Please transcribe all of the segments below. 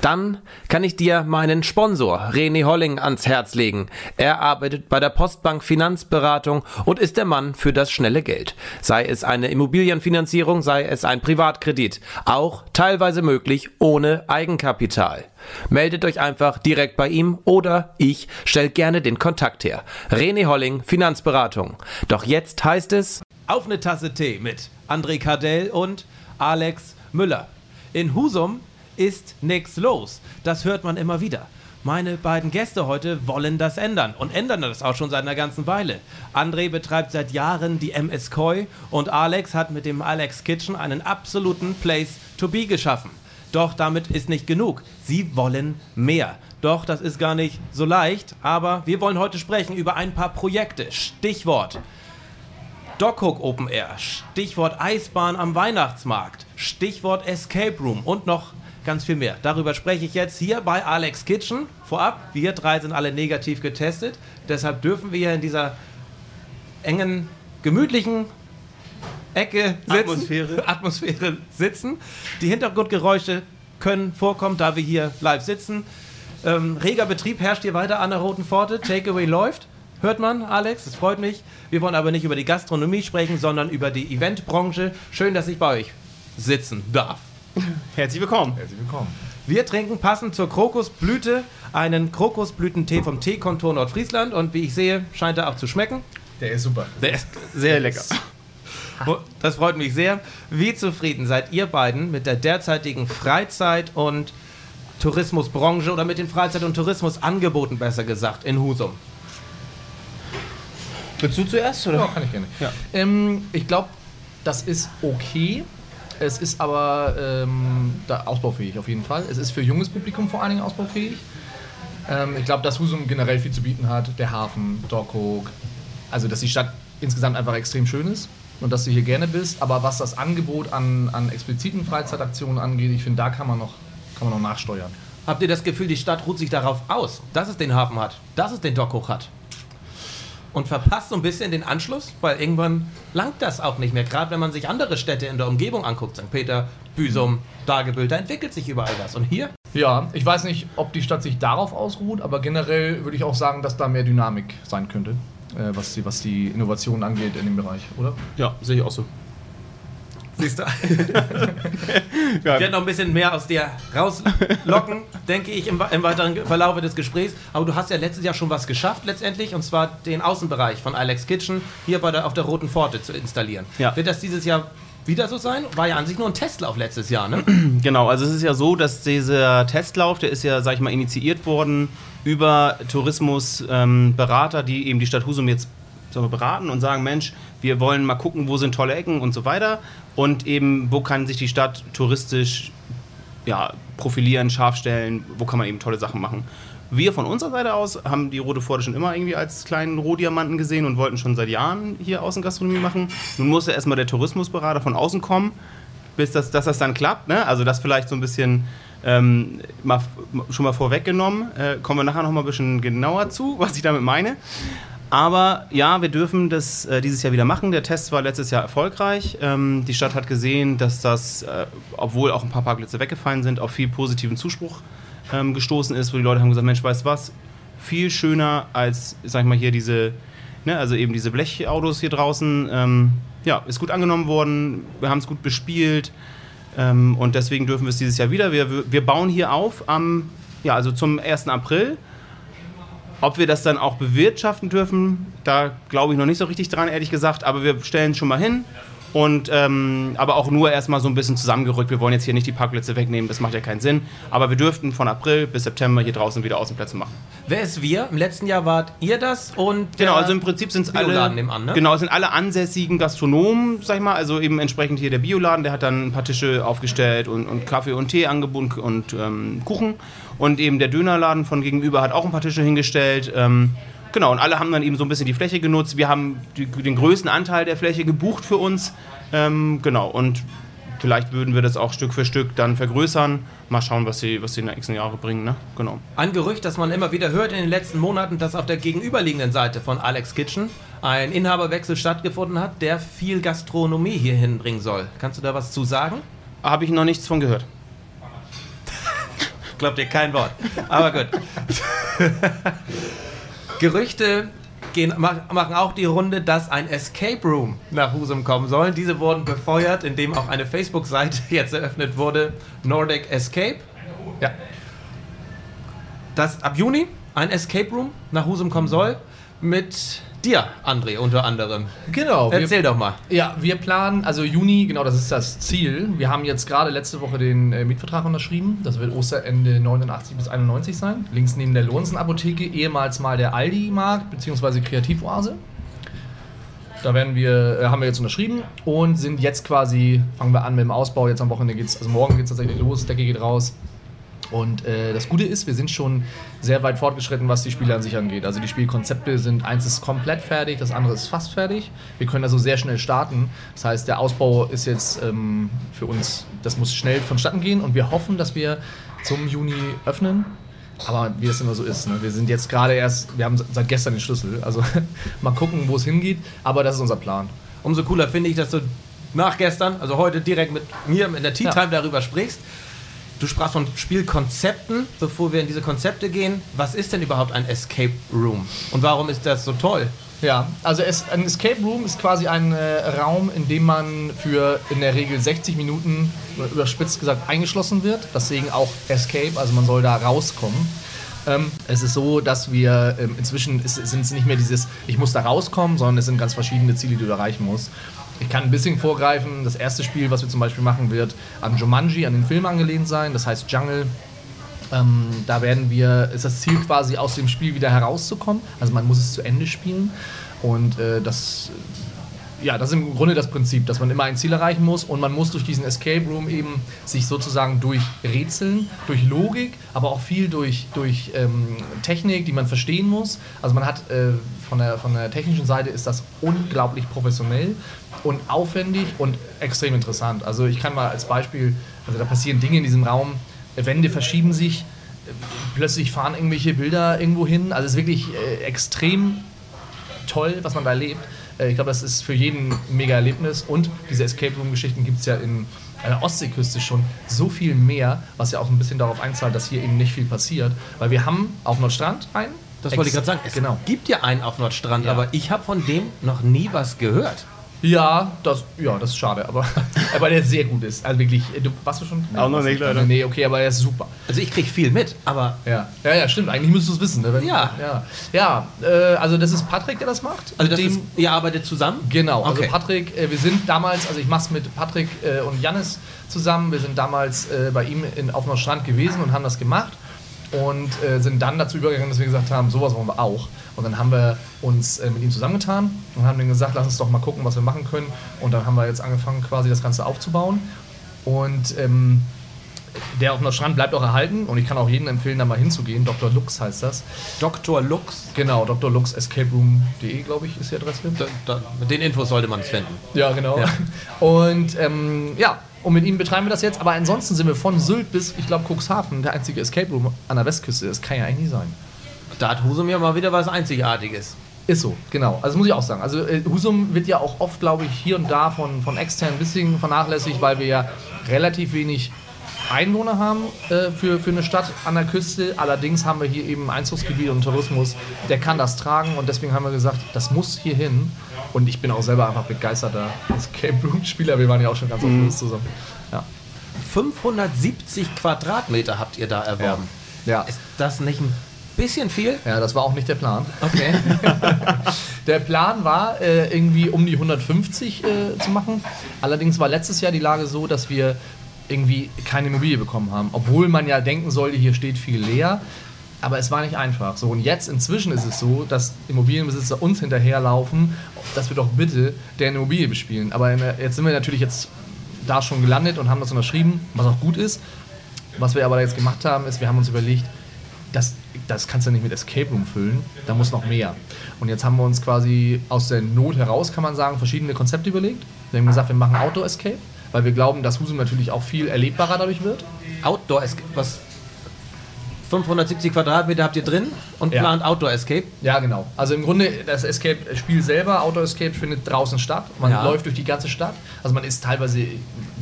Dann kann ich dir meinen Sponsor René Holling ans Herz legen. Er arbeitet bei der Postbank Finanzberatung und ist der Mann für das schnelle Geld. Sei es eine Immobilienfinanzierung, sei es ein Privatkredit. Auch teilweise möglich ohne Eigenkapital. Meldet euch einfach direkt bei ihm oder ich stelle gerne den Kontakt her. René Holling, Finanzberatung. Doch jetzt heißt es auf eine Tasse Tee mit André Kardell und Alex Müller. In Husum ist nichts los. Das hört man immer wieder. Meine beiden Gäste heute wollen das ändern und ändern das auch schon seit einer ganzen Weile. André betreibt seit Jahren die MS Koi und Alex hat mit dem Alex Kitchen einen absoluten Place to be geschaffen. Doch damit ist nicht genug. Sie wollen mehr. Doch das ist gar nicht so leicht, aber wir wollen heute sprechen über ein paar Projekte. Stichwort Dockhook Open Air, Stichwort Eisbahn am Weihnachtsmarkt, Stichwort Escape Room und noch ganz viel mehr. Darüber spreche ich jetzt hier bei Alex Kitchen. Vorab, wir drei sind alle negativ getestet. Deshalb dürfen wir hier in dieser engen, gemütlichen Ecke sitzen. Atmosphäre. Atmosphäre sitzen. Die Hintergrundgeräusche können vorkommen, da wir hier live sitzen. Ähm, reger Betrieb herrscht hier weiter an der Roten Pforte. Takeaway läuft. Hört man, Alex? Das freut mich. Wir wollen aber nicht über die Gastronomie sprechen, sondern über die Eventbranche. Schön, dass ich bei euch sitzen darf. Herzlich willkommen. Herzlich willkommen. Wir trinken passend zur Krokusblüte einen Krokusblütentee vom Teekontor Nordfriesland und wie ich sehe, scheint er auch zu schmecken. Der ist super. Der ist Sehr lecker. Das freut mich sehr. Wie zufrieden seid ihr beiden mit der derzeitigen Freizeit- und Tourismusbranche oder mit den Freizeit- und Tourismusangeboten, besser gesagt, in Husum? Willst du zuerst? Oder? Ja, kann ich gerne. Ja. Ähm, ich glaube, das ist okay. Es ist aber ähm, ausbaufähig auf jeden Fall. Es ist für junges Publikum vor allen Dingen ausbaufähig. Ähm, ich glaube, dass Husum generell viel zu bieten hat. Der Hafen, Dockhook. Also, dass die Stadt insgesamt einfach extrem schön ist und dass du hier gerne bist. Aber was das Angebot an, an expliziten Freizeitaktionen angeht, ich finde, da kann man, noch, kann man noch nachsteuern. Habt ihr das Gefühl, die Stadt ruht sich darauf aus, dass es den Hafen hat, dass es den Dock hoch hat? Und verpasst so ein bisschen den Anschluss, weil irgendwann langt das auch nicht mehr. Gerade wenn man sich andere Städte in der Umgebung anguckt, St. Peter, Büsum, Dagebüll, da entwickelt sich überall was. Und hier? Ja, ich weiß nicht, ob die Stadt sich darauf ausruht, aber generell würde ich auch sagen, dass da mehr Dynamik sein könnte, äh, was, die, was die Innovation angeht in dem Bereich, oder? Ja, sehe ich auch so. Siehst du? Ich werde noch ein bisschen mehr aus dir rauslocken, denke ich, im, im weiteren Verlauf des Gesprächs. Aber du hast ja letztes Jahr schon was geschafft, letztendlich, und zwar den Außenbereich von Alex Kitchen hier bei der, auf der Roten Pforte zu installieren. Ja. Wird das dieses Jahr wieder so sein? War ja an sich nur ein Testlauf letztes Jahr, ne? Genau, also es ist ja so, dass dieser Testlauf, der ist ja, sag ich mal, initiiert worden über Tourismusberater, die eben die Stadt Husum jetzt wir, beraten und sagen, Mensch, wir wollen mal gucken, wo sind tolle Ecken und so weiter und eben, wo kann sich die Stadt touristisch ja, profilieren, scharf stellen, wo kann man eben tolle Sachen machen. Wir von unserer Seite aus haben die Rote Pforte schon immer irgendwie als kleinen Rohdiamanten gesehen und wollten schon seit Jahren hier Außengastronomie machen. Nun musste erstmal der Tourismusberater von außen kommen, bis das, dass das dann klappt. Ne? Also das vielleicht so ein bisschen ähm, mal, schon mal vorweggenommen. Äh, kommen wir nachher noch mal ein bisschen genauer zu, was ich damit meine. Aber ja, wir dürfen das äh, dieses Jahr wieder machen. Der Test war letztes Jahr erfolgreich. Ähm, die Stadt hat gesehen, dass das, äh, obwohl auch ein paar Parkplätze weggefallen sind, auf viel positiven Zuspruch ähm, gestoßen ist, wo die Leute haben gesagt, Mensch, weißt du was, viel schöner als, sag ich mal, hier diese, ne, also eben diese Blechautos hier draußen. Ähm, ja, ist gut angenommen worden, wir haben es gut bespielt ähm, und deswegen dürfen wir es dieses Jahr wieder. Wir, wir bauen hier auf am, ja, also zum 1. April. Ob wir das dann auch bewirtschaften dürfen, da glaube ich noch nicht so richtig dran, ehrlich gesagt. Aber wir stellen schon mal hin. Und ähm, aber auch nur erstmal so ein bisschen zusammengerückt. Wir wollen jetzt hier nicht die Parkplätze wegnehmen, das macht ja keinen Sinn. Aber wir dürften von April bis September hier draußen wieder Außenplätze machen. Wer ist wir? Im letzten Jahr wart ihr das und Genau, also im Prinzip sind es alle. Nebenan, ne? Genau, sind alle ansässigen Gastronomen, sag ich mal. Also eben entsprechend hier der Bioladen, der hat dann ein paar Tische aufgestellt und, und Kaffee und Tee angeboten und ähm, Kuchen. Und eben der Dönerladen von gegenüber hat auch ein paar Tische hingestellt. Ähm, genau, und alle haben dann eben so ein bisschen die Fläche genutzt. Wir haben die, den größten Anteil der Fläche gebucht für uns. Ähm, genau, und vielleicht würden wir das auch Stück für Stück dann vergrößern. Mal schauen, was sie, was sie in den nächsten Jahren bringen. Ne? Genau. Ein Gerücht, das man immer wieder hört in den letzten Monaten, dass auf der gegenüberliegenden Seite von Alex Kitchen ein Inhaberwechsel stattgefunden hat, der viel Gastronomie hier hinbringen soll. Kannst du da was zu sagen? Habe ich noch nichts von gehört. Glaubt ihr kein Wort. Aber gut. Gerüchte gehen, mach- machen auch die Runde, dass ein Escape Room nach Husum kommen soll. Diese wurden befeuert, indem auch eine Facebook-Seite jetzt eröffnet wurde, Nordic Escape. Ja. Dass ab Juni ein Escape Room nach Husum kommen soll. Mit dir, André, unter anderem. Genau. wir- Erzähl doch mal. Ja, wir planen, also Juni, genau, das ist das Ziel. Wir haben jetzt gerade letzte Woche den äh, Mietvertrag unterschrieben. Das wird Osterende 89 bis 91 sein. Links neben der Lohnsen-Apotheke, ehemals mal der Aldi-Markt bzw. Kreativoase. Da werden wir, äh, haben wir jetzt unterschrieben und sind jetzt quasi, fangen wir an mit dem Ausbau. Jetzt am Wochenende geht's, also morgen geht es tatsächlich los, Decke geht raus. Und äh, das Gute ist, wir sind schon sehr weit fortgeschritten, was die Spiele an sich angeht. Also die Spielkonzepte sind, eins ist komplett fertig, das andere ist fast fertig. Wir können also sehr schnell starten. Das heißt, der Ausbau ist jetzt ähm, für uns, das muss schnell vonstatten gehen und wir hoffen, dass wir zum Juni öffnen. Aber wie es immer so ist, ne? wir sind jetzt gerade erst, wir haben seit gestern den Schlüssel. Also mal gucken, wo es hingeht. Aber das ist unser Plan. Umso cooler finde ich, dass du nach gestern, also heute direkt mit mir in der Tea Ja. Time darüber sprichst. Du sprachst von Spielkonzepten, bevor wir in diese Konzepte gehen. Was ist denn überhaupt ein Escape Room? Und warum ist das so toll? Ja, also es, ein Escape Room ist quasi ein äh, Raum, in dem man für in der Regel 60 Minuten, überspitzt gesagt, eingeschlossen wird. Deswegen auch Escape, also man soll da rauskommen. Ähm, es ist so, dass wir ähm, inzwischen sind es nicht mehr dieses, ich muss da rauskommen, sondern es sind ganz verschiedene Ziele, die du erreichen musst. Ich kann ein bisschen vorgreifen. Das erste Spiel, was wir zum Beispiel machen, wird an Jumanji, an den Film angelehnt sein. Das heißt Jungle. Ähm, da werden wir, ist das Ziel quasi aus dem Spiel wieder herauszukommen. Also man muss es zu Ende spielen. Und äh, das, ja, das ist im Grunde das Prinzip, dass man immer ein Ziel erreichen muss und man muss durch diesen Escape Room eben sich sozusagen durch Rätseln, durch Logik, aber auch viel durch, durch ähm, Technik, die man verstehen muss. Also man hat äh, von, der, von der technischen Seite ist das unglaublich professionell und aufwendig und extrem interessant. Also ich kann mal als Beispiel, also da passieren Dinge in diesem Raum, Wände verschieben sich, äh, plötzlich fahren irgendwelche Bilder irgendwo hin. Also es ist wirklich äh, extrem toll, was man da erlebt. Äh, Ich glaube, das ist für jeden ein mega Erlebnis. Und diese Escape Room-Geschichten gibt es ja in der Ostseeküste schon so viel mehr, was ja auch ein bisschen darauf einzahlt, dass hier eben nicht viel passiert. Weil wir haben auf Nordstrand einen. Das wollte ich gerade sagen. Es Genau. gibt ja einen auf Nordstrand, Ja. aber ich habe von dem noch nie was gehört. Ja, das, ja, das ist schade, aber, aber der sehr gut ist. Also wirklich, äh, du warst du schon? Nee, Auch noch nicht, leider. Nee, okay, aber er ist super. Also ich kriege viel mit, aber Ja, ja, ja stimmt. Eigentlich müsstest du es wissen. Ne? Wenn- Ja. ja. Ja, äh, also das ist Patrick, der das macht. also das Mit ist, ihr arbeitet zusammen? Genau, also Okay. Patrick, äh, wir sind damals, also ich mache es mit Patrick äh, und Jannis zusammen, wir sind damals äh, bei ihm in, auf Nordstrand gewesen und haben das gemacht und äh, sind dann dazu übergegangen, dass wir gesagt haben, sowas wollen wir auch. Und dann haben wir uns äh, mit ihm zusammengetan und haben dann gesagt, lass uns doch mal gucken, was wir machen können. Und dann haben wir jetzt angefangen, quasi das Ganze aufzubauen. Und ähm, der auf Nordstrand bleibt auch erhalten und ich kann auch jedem empfehlen, da mal hinzugehen. Dr. Lux heißt das. Dr. Lux. Genau, drluxescaperoom.de, glaube ich, ist die Adresse. Da, da, mit den Infos sollte man es finden. Ja, genau. Ja. Und ähm, ja, und mit ihm betreiben wir das jetzt. Aber ansonsten sind wir von Sylt bis, ich glaube, Cuxhaven der einzige Escape Room an der Westküste. Das kann ja eigentlich nie sein. Da hat Husum ja mal wieder was Einzigartiges. Ist so, genau. Also muss ich auch sagen. Also äh, Husum wird ja auch oft, glaube ich, hier und da von, von extern ein bisschen vernachlässigt, weil wir ja relativ wenig Einwohner haben äh, für, für eine Stadt an der Küste. Allerdings haben wir hier eben Einzugsgebiet und Tourismus, der kann das tragen und deswegen haben wir gesagt, das muss hier hin. Und ich bin auch selber einfach begeisterter Escape Room Spieler. Wir waren ja auch schon ganz oft los zusammen. Ja. 570 Quadratmeter habt ihr da erworben. Ja. Ist das nicht ein bisschen viel? ja, das war auch nicht der Plan. Okay. Der Plan war, äh, irgendwie um die 150 äh, zu machen. Allerdings war letztes Jahr die Lage so, dass wir irgendwie keine Immobilie bekommen haben. Obwohl man ja denken sollte, hier steht viel leer. Aber es war nicht einfach. So, und jetzt inzwischen ist es so, dass Immobilienbesitzer uns hinterherlaufen, dass wir doch bitte deren Immobilie bespielen. Aber jetzt sind wir natürlich jetzt da schon gelandet und haben das unterschrieben, was auch gut ist. Was wir aber jetzt gemacht haben, ist, wir haben uns überlegt, das, das kannst du nicht mit Escape Room füllen, da muss noch mehr. Und jetzt haben wir uns quasi aus der Not heraus, kann man sagen, verschiedene Konzepte überlegt. Wir haben gesagt, wir machen Auto-Escape, weil wir glauben, dass Husum natürlich auch viel erlebbarer dadurch wird. Outdoor Escape, was 570 Quadratmeter habt ihr drin und Ja. plant Outdoor Escape. Ja, genau. Also im Grunde, das Escape-Spiel selber, Outdoor Escape, findet draußen statt. Man Ja. läuft durch die ganze Stadt. Also man ist teilweise,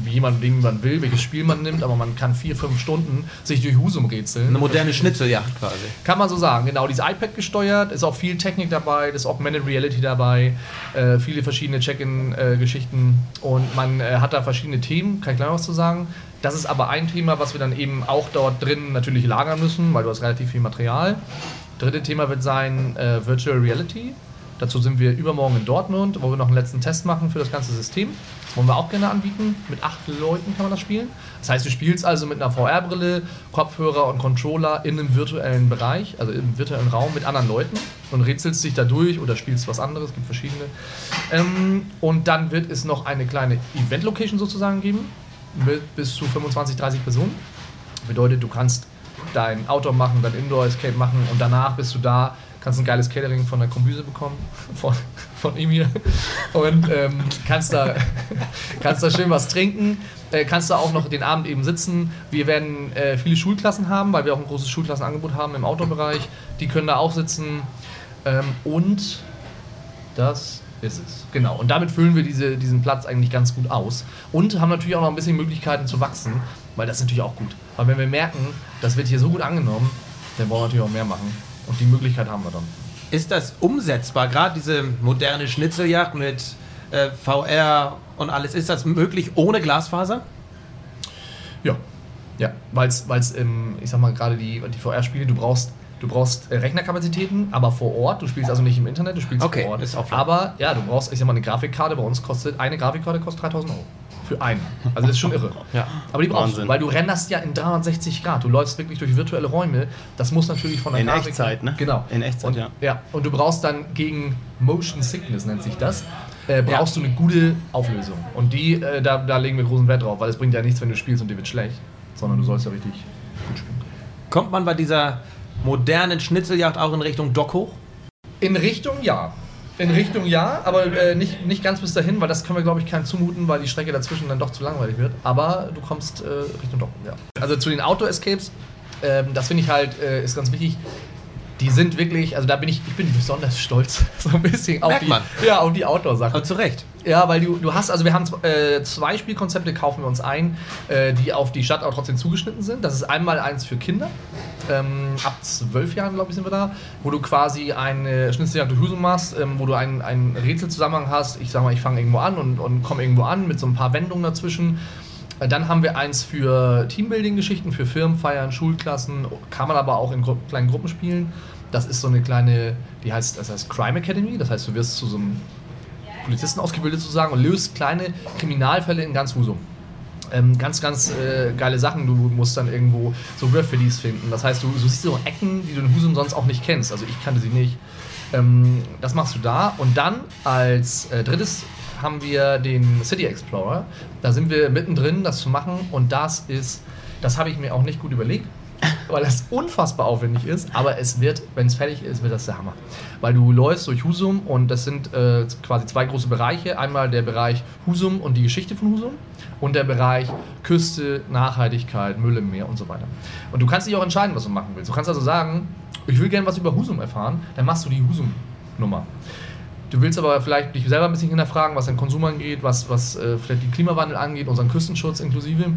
wie jemand, wie man will, welches Spiel man nimmt, aber man kann vier, fünf Stunden sich durch Husum rätseln. Eine moderne Schnitzeljagd quasi. Kann man so sagen, genau. Dieses iPad gesteuert, ist auch viel Technik dabei, ist Augmented Reality dabei, äh, viele verschiedene Check-in-Geschichten und man äh, hat da verschiedene Themen, kann ich gleich noch was zu sagen. Das ist aber ein Thema, was wir dann eben auch dort drin natürlich lagern müssen, weil du hast relativ viel Material. Dritte Thema wird sein äh, Virtual Reality. Dazu sind wir übermorgen in Dortmund, wo wir noch einen letzten Test machen für das ganze System. Das wollen wir auch gerne anbieten. Mit acht Leuten kann man das spielen. Das heißt, du spielst also mit einer VR-Brille, Kopfhörer und Controller in einem virtuellen Bereich, also im virtuellen Raum mit anderen Leuten und rätselst dich da durch oder spielst was anderes, gibt verschiedene. Ähm, und dann wird es noch eine kleine Event-Location sozusagen geben, bis zu 25, 30 Personen. Bedeutet, du kannst dein Outdoor machen, dein Indoor-Escape machen und danach bist du da, kannst ein geiles Catering von der Kombüse bekommen, von, von Emir und ähm, kannst, da, kannst da schön was trinken, äh, kannst da auch noch den Abend eben sitzen. Wir werden äh, viele Schulklassen haben, weil wir auch ein großes Schulklassenangebot haben im Outdoor-Bereich. Die können da auch sitzen ähm, und das ist es. Genau. Und damit füllen wir diese, diesen Platz eigentlich ganz gut aus. Und haben natürlich auch noch ein bisschen Möglichkeiten zu wachsen, weil das ist natürlich auch gut. Weil wenn wir merken, das wird hier so gut angenommen, dann wollen wir natürlich auch mehr machen. Und die Möglichkeit haben wir dann. Ist das umsetzbar? Gerade diese moderne Schnitzeljagd mit äh, VR und alles, ist das möglich ohne Glasfaser? Ja. Ja, weil es, ich sag mal, gerade die, die VR-Spiele, du brauchst, du brauchst äh, Rechnerkapazitäten, aber vor Ort. Du spielst also nicht im Internet, du spielst Okay, vor Ort. ist offline. aber ja, du brauchst, ich sag mal, eine Grafikkarte. Bei uns kostet eine Grafikkarte kostet 3000 Euro. Für einen. Also das ist schon irre. Ja. Aber die brauchst Wahnsinn. du, weil du renderst ja in 360 Grad. Du läufst wirklich durch virtuelle Räume. Das muss natürlich von der In Grafik- Echtzeit, ne? Genau. In Echtzeit, und, ja. Ja, und du brauchst dann gegen Motion Sickness, nennt sich das, äh, brauchst du eine gute Auflösung. Und die, äh, da, da legen wir großen Wert drauf, weil es bringt ja nichts, wenn du spielst und dir wird schlecht. Sondern du sollst ja richtig gut spielen. Kommt man bei dieser modernen Schnitzeljagd auch in Richtung Dock hoch? In Richtung ja. In Richtung ja, aber äh, nicht, nicht ganz bis dahin, weil das können wir, glaube ich, keinem zumuten, weil die Strecke dazwischen dann doch zu langweilig wird. Aber du kommst äh, Richtung Docken, ja. Also zu den Outdoor-Escapes, ähm, das finde ich halt, äh, ist ganz wichtig. Die sind wirklich, also da bin ich, ich bin besonders stolz, so ein bisschen auf Merkt die, man. ja, auf die Outdoor-Sachen. Aber zu Recht. Ja, weil du, du hast, also wir haben äh, zwei Spielkonzepte, kaufen wir uns ein, äh, die auf die Stadt auch trotzdem zugeschnitten sind. Das ist einmal eins für Kinder, ähm, ab zwölf Jahren, glaube ich, sind wir da, wo du quasi eine Schnitzeljagd durch Husum machst, ähm, wo du einen, einen Rätselzusammenhang hast. Ich sag mal, ich fange irgendwo an und, und komme irgendwo an mit so ein paar Wendungen dazwischen. Dann haben wir eins für Teambuilding-Geschichten, für Firmenfeiern, Schulklassen, kann man aber auch in kleinen Gruppen spielen. Das ist so eine kleine, die heißt, das heißt Crime Academy, das heißt, du wirst zu so einem Polizisten ausgebildet sozusagen und löst kleine Kriminalfälle in ganz Husum. Ähm, ganz, ganz äh, geile Sachen. Du musst dann irgendwo so Graffitis finden. Das heißt, du, du siehst so Ecken, die du in Husum sonst auch nicht kennst. Also ich kannte sie nicht. Ähm, das machst du da. Und dann als äh, drittes haben wir den City Explorer. Da sind wir mittendrin, das zu machen. Und das ist, das habe ich mir auch nicht gut überlegt, weil das unfassbar aufwendig ist. Aber es wird, wenn es fertig ist, wird das der Hammer. Weil du läufst durch Husum und das sind äh, quasi zwei große Bereiche. Einmal der Bereich Husum und die Geschichte von Husum und der Bereich Küste, Nachhaltigkeit, Müll im Meer und so weiter. Und du kannst dich auch entscheiden, was du machen willst. Du kannst also sagen, ich will gerne was über Husum erfahren, dann machst du die Husum-Nummer. Du willst aber vielleicht dich selber ein bisschen hinterfragen, was den Konsum angeht, was, was äh, vielleicht den Klimawandel angeht, unseren Küstenschutz inklusive.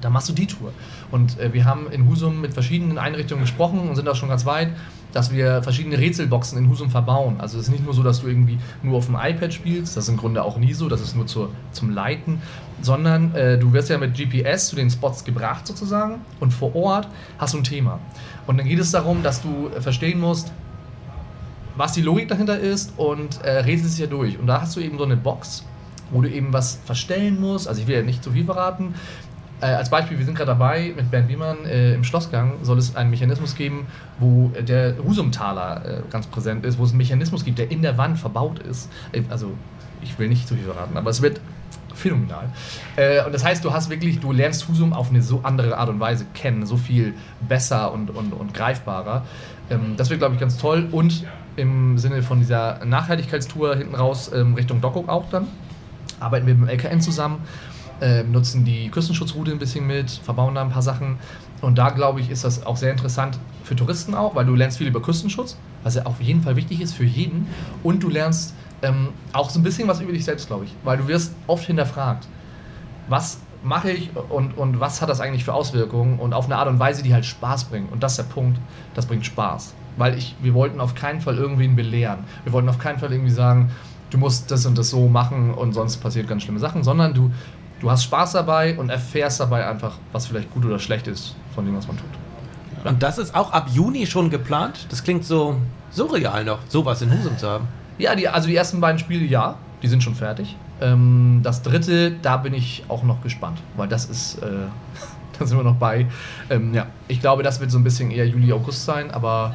Dann machst du die Tour. Und äh, wir haben in Husum mit verschiedenen Einrichtungen gesprochen und sind auch schon ganz weit, dass wir verschiedene Rätselboxen in Husum verbauen. Also es ist nicht nur so, dass du irgendwie nur auf dem iPad spielst, das ist im Grunde auch nie so, das ist nur zur, zum Leiten, sondern äh, du wirst ja mit GPS zu den Spots gebracht sozusagen und vor Ort hast du ein Thema. Und dann geht es darum, dass du äh, verstehen musst, was die Logik dahinter ist und äh, rätselst es ja durch. Und da hast du eben so eine Box, wo du eben was verstellen musst. Also ich will ja nicht zu viel verraten. Äh, als Beispiel, wir sind gerade dabei mit Bernd Wiemann äh, im Schlossgang, soll es einen Mechanismus geben, wo äh, der Husumtaler äh, ganz präsent ist, wo es einen Mechanismus gibt, der in der Wand verbaut ist. Äh, also ich will nicht zu viel verraten, aber es wird phänomenal. Äh, und das heißt, du hast wirklich, du lernst Husum auf eine so andere Art und Weise kennen, so viel besser und, und, und greifbarer. Ähm, das wird, glaube ich, ganz toll. Und im Sinne von dieser Nachhaltigkeitstour hinten raus ähm, Richtung Dockok auch dann arbeiten wir mit dem LKN zusammen. ähm, nutzen die Küstenschutzroute ein bisschen mit, verbauen da ein paar Sachen. Und da glaube ich, ist das auch sehr interessant für Touristen auch, weil du lernst viel über Küstenschutz, was ja auf jeden Fall wichtig ist für jeden. Und du lernst ähm, auch so ein bisschen was über dich selbst, glaube ich, weil du wirst oft hinterfragt, was mache ich und, und was hat das eigentlich für Auswirkungen und auf eine Art und Weise, die halt Spaß bringt. Und das ist der Punkt, das bringt Spaß. Weil ich, wir wollten auf keinen Fall irgendwen belehren. Wir wollten auf keinen Fall irgendwie sagen, du musst das und das so machen und sonst passiert ganz schlimme Sachen, sondern du, du hast Spaß dabei und erfährst dabei einfach, was vielleicht gut oder schlecht ist von dem, was man tut. Und das ist auch ab Juni schon geplant? Das klingt so surreal noch, sowas in Husum zu haben. Ja, die, also die ersten beiden Spiele, ja, die sind schon fertig. Ähm, das dritte, da bin ich auch noch gespannt, weil das ist, äh, da sind wir noch bei. Ähm, ja, ich glaube, das wird so ein bisschen eher Juli, August sein, aber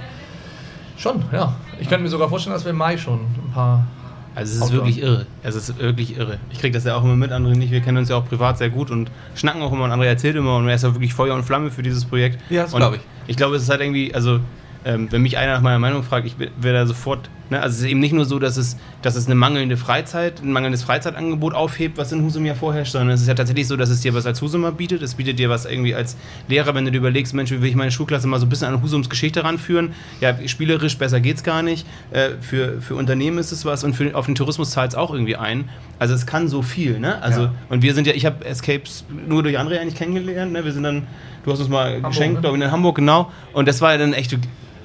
schon, ja. Ich könnte mir sogar vorstellen, dass wir im Mai schon ein paar. Also es ist Outdoor. wirklich irre. Also es ist wirklich irre. Ich kriege das ja auch immer mit, André nicht. Wir kennen uns ja auch privat sehr gut und schnacken auch immer und André erzählt immer und er ist ja wirklich Feuer und Flamme für dieses Projekt. Ja, das Und glaub ich. Ich glaube, es ist halt irgendwie, also ähm, wenn mich einer nach meiner Meinung fragt, ich werde da sofort, ne, also es ist eben nicht nur so, dass es, dass es eine mangelnde Freizeit, ein mangelndes Freizeitangebot aufhebt, was in Husum ja vorherrscht, sondern es ist ja tatsächlich so, dass es dir was als Husumer bietet. Es bietet dir was irgendwie als Lehrer, wenn du dir überlegst, Mensch, wie will ich meine Schulklasse mal so ein bisschen an Husums Geschichte ranführen. Ja, spielerisch besser geht's gar nicht. Äh, für, für Unternehmen ist es was und für, auf den Tourismus zahlt es auch irgendwie ein. Also es kann so viel, ne? Also, Ja. und wir sind ja, ich habe Escapes nur durch André eigentlich kennengelernt, ne? Wir sind dann, du hast uns mal geschenkt, ne? glaube ich, in Hamburg, genau. Und das war ja dann echt,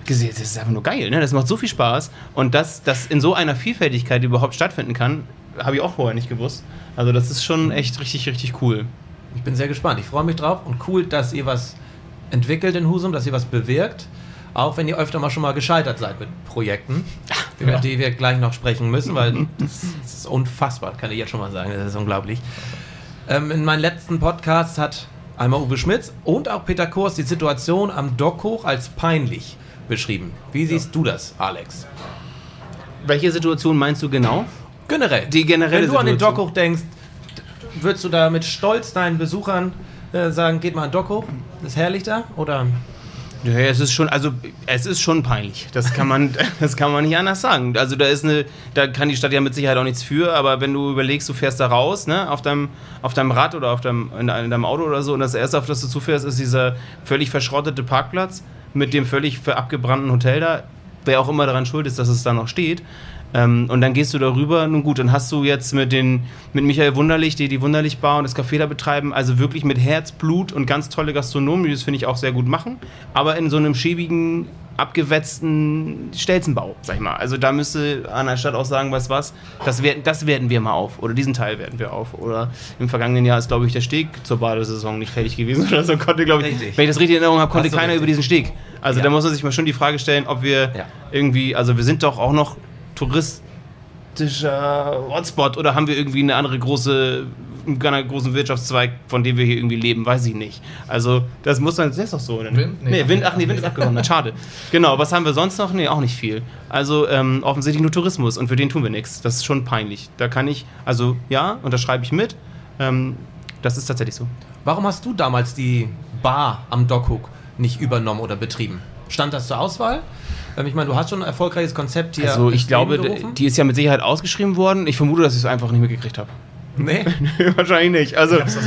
gesehen, das ist einfach nur geil, ne? Das macht so viel Spaß. Und dass das in so einer Vielfältigkeit überhaupt stattfinden kann, habe ich auch vorher nicht gewusst. Also das ist schon echt richtig, richtig cool. Ich bin sehr gespannt. Ich freue mich drauf und cool, dass ihr was entwickelt in Husum, dass ihr was bewirkt. Auch wenn ihr öfter mal schon mal gescheitert seid mit Projekten, über die wir gleich noch sprechen müssen, weil das, das ist unfassbar, kann ich jetzt schon mal sagen. Das ist unglaublich. Ähm, in meinem letzten Podcast hat einmal Uwe Schmitz und auch Peter Kors die Situation am Dock hoch als peinlich beschrieben. Wie siehst du das, Alex? Welche Situation meinst du genau? Generell. Die generelle Wenn du an den Situation. Dock hoch denkst, würdest du da mit Stolz deinen Besuchern äh, sagen, geht mal an den Dock hoch? Ist herrlich da? Oder? Ja, es ist schon, also es ist schon peinlich. Das kann man, das kann man nicht anders sagen. Also da ist eine, da kann die Stadt ja mit Sicherheit auch nichts für, aber wenn du überlegst, du fährst da raus, ne, auf deinem, auf deinem Rad oder auf deinem, in deinem Auto oder so, und das erste, auf das du zufährst, ist dieser völlig verschrottete Parkplatz mit dem völlig abgebrannten Hotel da. Wer auch immer daran schuld ist, dass es da noch steht. Ähm, und dann gehst du darüber, nun gut, dann hast du jetzt mit den mit Michael Wunderlich, die die Wunderlich Bar und das Café da betreiben, also wirklich mit Herzblut und ganz tolle Gastronomen, die das finde ich auch sehr gut machen, aber in so einem schäbigen, abgewetzten Stelzenbau, sag ich mal. Also da müsste an der Stadt auch sagen, weißt was, das, wer, das werten wir mal auf oder diesen Teil werten wir auf. Oder im vergangenen Jahr ist, glaube ich, der Steg zur Badesaison nicht fertig gewesen oder so, konnte, glaube ich, Richtig. wenn ich das richtig in Erinnerung habe, konnte keiner richtig. über diesen Steg. Also Ja. da muss man sich mal schon die Frage stellen, ob wir Ja. irgendwie, also wir sind doch auch noch touristischer Hotspot oder haben wir irgendwie eine andere große, ganz großen Wirtschaftszweig, von dem wir hier irgendwie leben, weiß ich nicht. Also das muss dann, das ist doch so. Oder? Wind? Nee. Nee, Wind, ach nee, Wind ist abgenommen, schade. Genau, was haben wir sonst noch? Nee, auch nicht viel. Also ähm, offensichtlich nur Tourismus und für den tun wir nichts. Das ist schon peinlich. Da kann ich, also ja, unterschreibe ich mit. Ähm, das ist tatsächlich so. Warum hast du damals die Bar am Dockhook nicht übernommen oder betrieben? Stand das zur Auswahl? Ähm, Ich meine, du hast schon ein erfolgreiches Konzept hier. Also ich glaube, gerufen. die ist ja mit Sicherheit ausgeschrieben worden. Ich vermute, dass ich es einfach nicht mitgekriegt habe. Nee. Wahrscheinlich nicht. Also, Das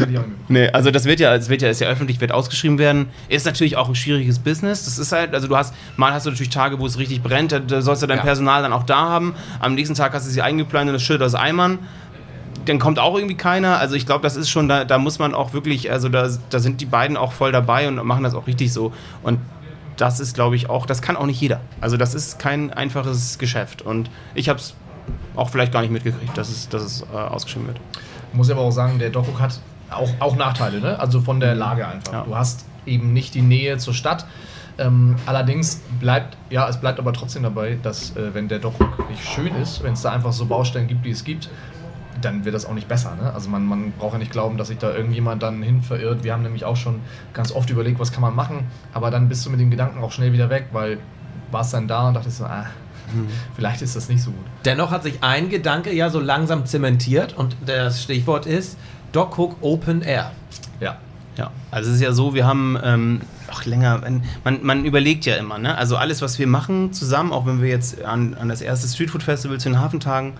nee, also das wird ja, es wird ja, ist ja öffentlich, wird ausgeschrieben werden. Ist natürlich auch ein schwieriges Business. Das ist halt, also du hast, mal hast du natürlich Tage, wo es richtig brennt, da, da sollst du dein Ja. Personal dann auch da haben. Am nächsten Tag hast du sie eingeplant und das Schild aus Eimern. Dann kommt auch irgendwie keiner. Also ich glaube, das ist schon, da, da muss man auch wirklich, also da, da sind die beiden auch voll dabei und machen das auch richtig so. Und das ist, glaube ich, auch, das kann auch nicht jeder. Also das ist kein einfaches Geschäft. Und ich habe es auch vielleicht gar nicht mitgekriegt, dass es, dass es äh, ausgeschrieben wird. Muss ich aber auch sagen, der Dockhook hat auch, auch Nachteile, ne? Also von der Lage einfach. Ja. Du hast eben nicht die Nähe zur Stadt. Ähm, allerdings bleibt, ja, es bleibt aber trotzdem dabei, dass äh, wenn der Dockhook nicht schön ist, wenn es da einfach so Baustellen gibt, wie es gibt, dann wird das auch nicht besser. Ne? Also man, man braucht ja nicht glauben, dass sich da irgendjemand dann hin verirrt. Wir haben nämlich auch schon ganz oft überlegt, was kann man machen, aber dann bist du mit dem Gedanken auch schnell wieder weg, weil warst dann da und dachtest so, vielleicht ist das nicht so gut. Dennoch hat sich ein Gedanke ja so langsam zementiert und das Stichwort ist Dockhook Open Air. Ja. Ja, also es ist ja so, wir haben ähm, auch länger, man, man überlegt ja immer, ne? Also alles, was wir machen zusammen, auch wenn wir jetzt an, an das erste Streetfood Festival zu den Hafentagen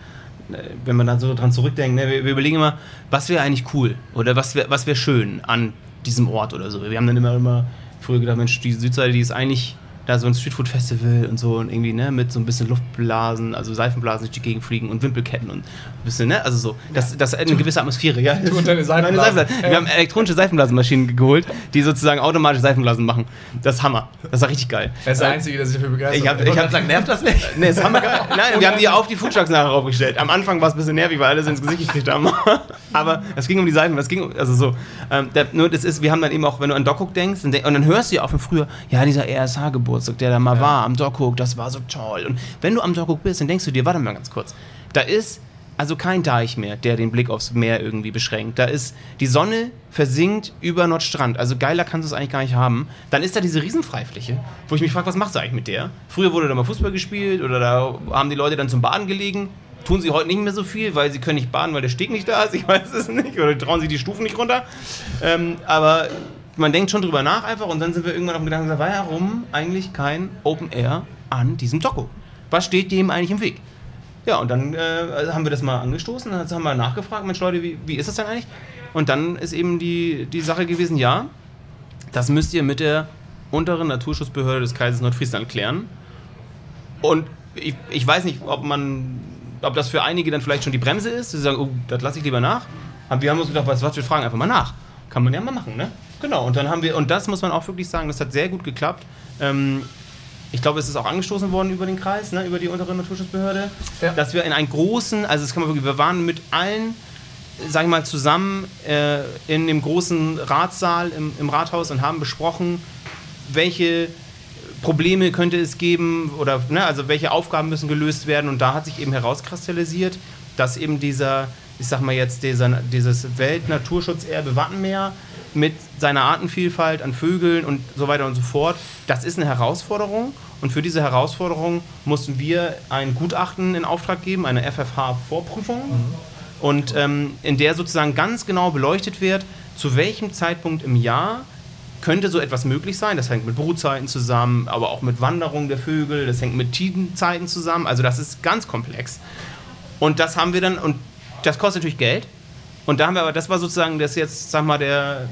wenn man dann so dran zurückdenkt, ne, wir, wir überlegen immer, was wäre eigentlich cool oder was wäre was wär schön an diesem Ort oder so. Wir haben dann immer, immer früher gedacht, Mensch, die Südseite, die ist eigentlich da so ein Streetfood-Festival und so und irgendwie, ne, mit so ein bisschen Luftblasen, also Seifenblasen durch die Gegend fliegen und Wimpelketten und ein bisschen, ne, also so, das, das eine gewisse Atmosphäre, ja. Du und deine Seifenblasen. Seifenblasen. Wir haben elektronische Seifenblasenmaschinen geholt, die sozusagen automatisch Seifenblasen machen. Das ist Hammer. Das war richtig geil. Er ist der Einzige, der sich dafür begeistert. Ich hab- ich hab- sagen, nervt das nicht? Nee, das haben wir geil. Nein, wir haben die auf die Foodtrucks nachher aufgestellt. Am Anfang war es ein bisschen nervig, weil alle ins Gesicht gekriegt haben. Aber es ging um die Seifen, es ging um, also so. Ähm, der, nur das ist, wir haben dann eben auch, wenn du an Dockhook denkst, und, denk- und dann hörst du ja auch von früher, ja, dieser RSH-Geburtstag, der da mal war am Dockhook, das war so toll. Und wenn du am Dockhook bist, dann denkst du dir, warte mal ganz kurz, da ist also kein Deich mehr, der den Blick aufs Meer irgendwie beschränkt. Da ist die Sonne versinkt über Nordstrand. Also geiler kannst du es eigentlich gar nicht haben. Dann ist da diese Riesenfreifläche, wo ich mich frage, was machst du eigentlich mit der? Früher wurde da mal Fußball gespielt oder da haben die Leute dann zum Baden gelegen. Tun sie heute nicht mehr so viel, weil sie können nicht baden, weil der Steg nicht da ist. Ich weiß es nicht. Oder trauen sie die Stufen nicht runter. Ähm, aber man denkt schon drüber nach einfach und dann sind wir irgendwann auf dem Gedanken, warum eigentlich kein Open Air an diesem Doku? Was steht dem eigentlich im Weg? Ja, und dann äh, haben wir das mal angestoßen, dann haben wir nachgefragt, Mensch Leute, wie, wie ist das denn eigentlich? Und dann ist eben die, die Sache gewesen, ja, das müsst ihr mit der unteren Naturschutzbehörde des Kreises Nordfriesland klären. Und ich, ich weiß nicht, ob man, ob das für einige dann vielleicht schon die Bremse ist, sie sagen, oh, das lasse ich lieber nach. Aber wir haben uns gedacht, was, was wir fragen einfach mal nach. Kann man ja mal machen, ne? Genau, und dann haben wir, und das muss man auch wirklich sagen, das hat sehr gut geklappt. Ähm, ich glaube, es ist auch angestoßen worden über den Kreis, ne, über die untere Naturschutzbehörde, Ja. dass wir in einen großen, also das kann man wirklich, wir waren mit allen, sag ich mal, zusammen äh, in dem großen Ratssaal im, im Rathaus und haben besprochen, welche Probleme könnte es geben oder ne, also welche Aufgaben müssen gelöst werden und da hat sich eben herauskristallisiert, dass eben dieser, ich sag mal jetzt dieser, dieses Weltnaturschutzerbe Wattenmeer mit seiner Artenvielfalt an Vögeln und so weiter und so fort, das ist eine Herausforderung und für diese Herausforderung mussten wir ein Gutachten in Auftrag geben, eine FFH-Vorprüfung und ähm, in der sozusagen ganz genau beleuchtet wird, zu welchem Zeitpunkt im Jahr könnte so etwas möglich sein. Das hängt mit Brutzeiten zusammen, aber auch mit Wanderung der Vögel, das hängt mit Tidenzeiten zusammen. Also das ist ganz komplex. Und das haben wir dann, und das kostet natürlich Geld. Und da haben wir aber, das war sozusagen das jetzt, sag mal, der,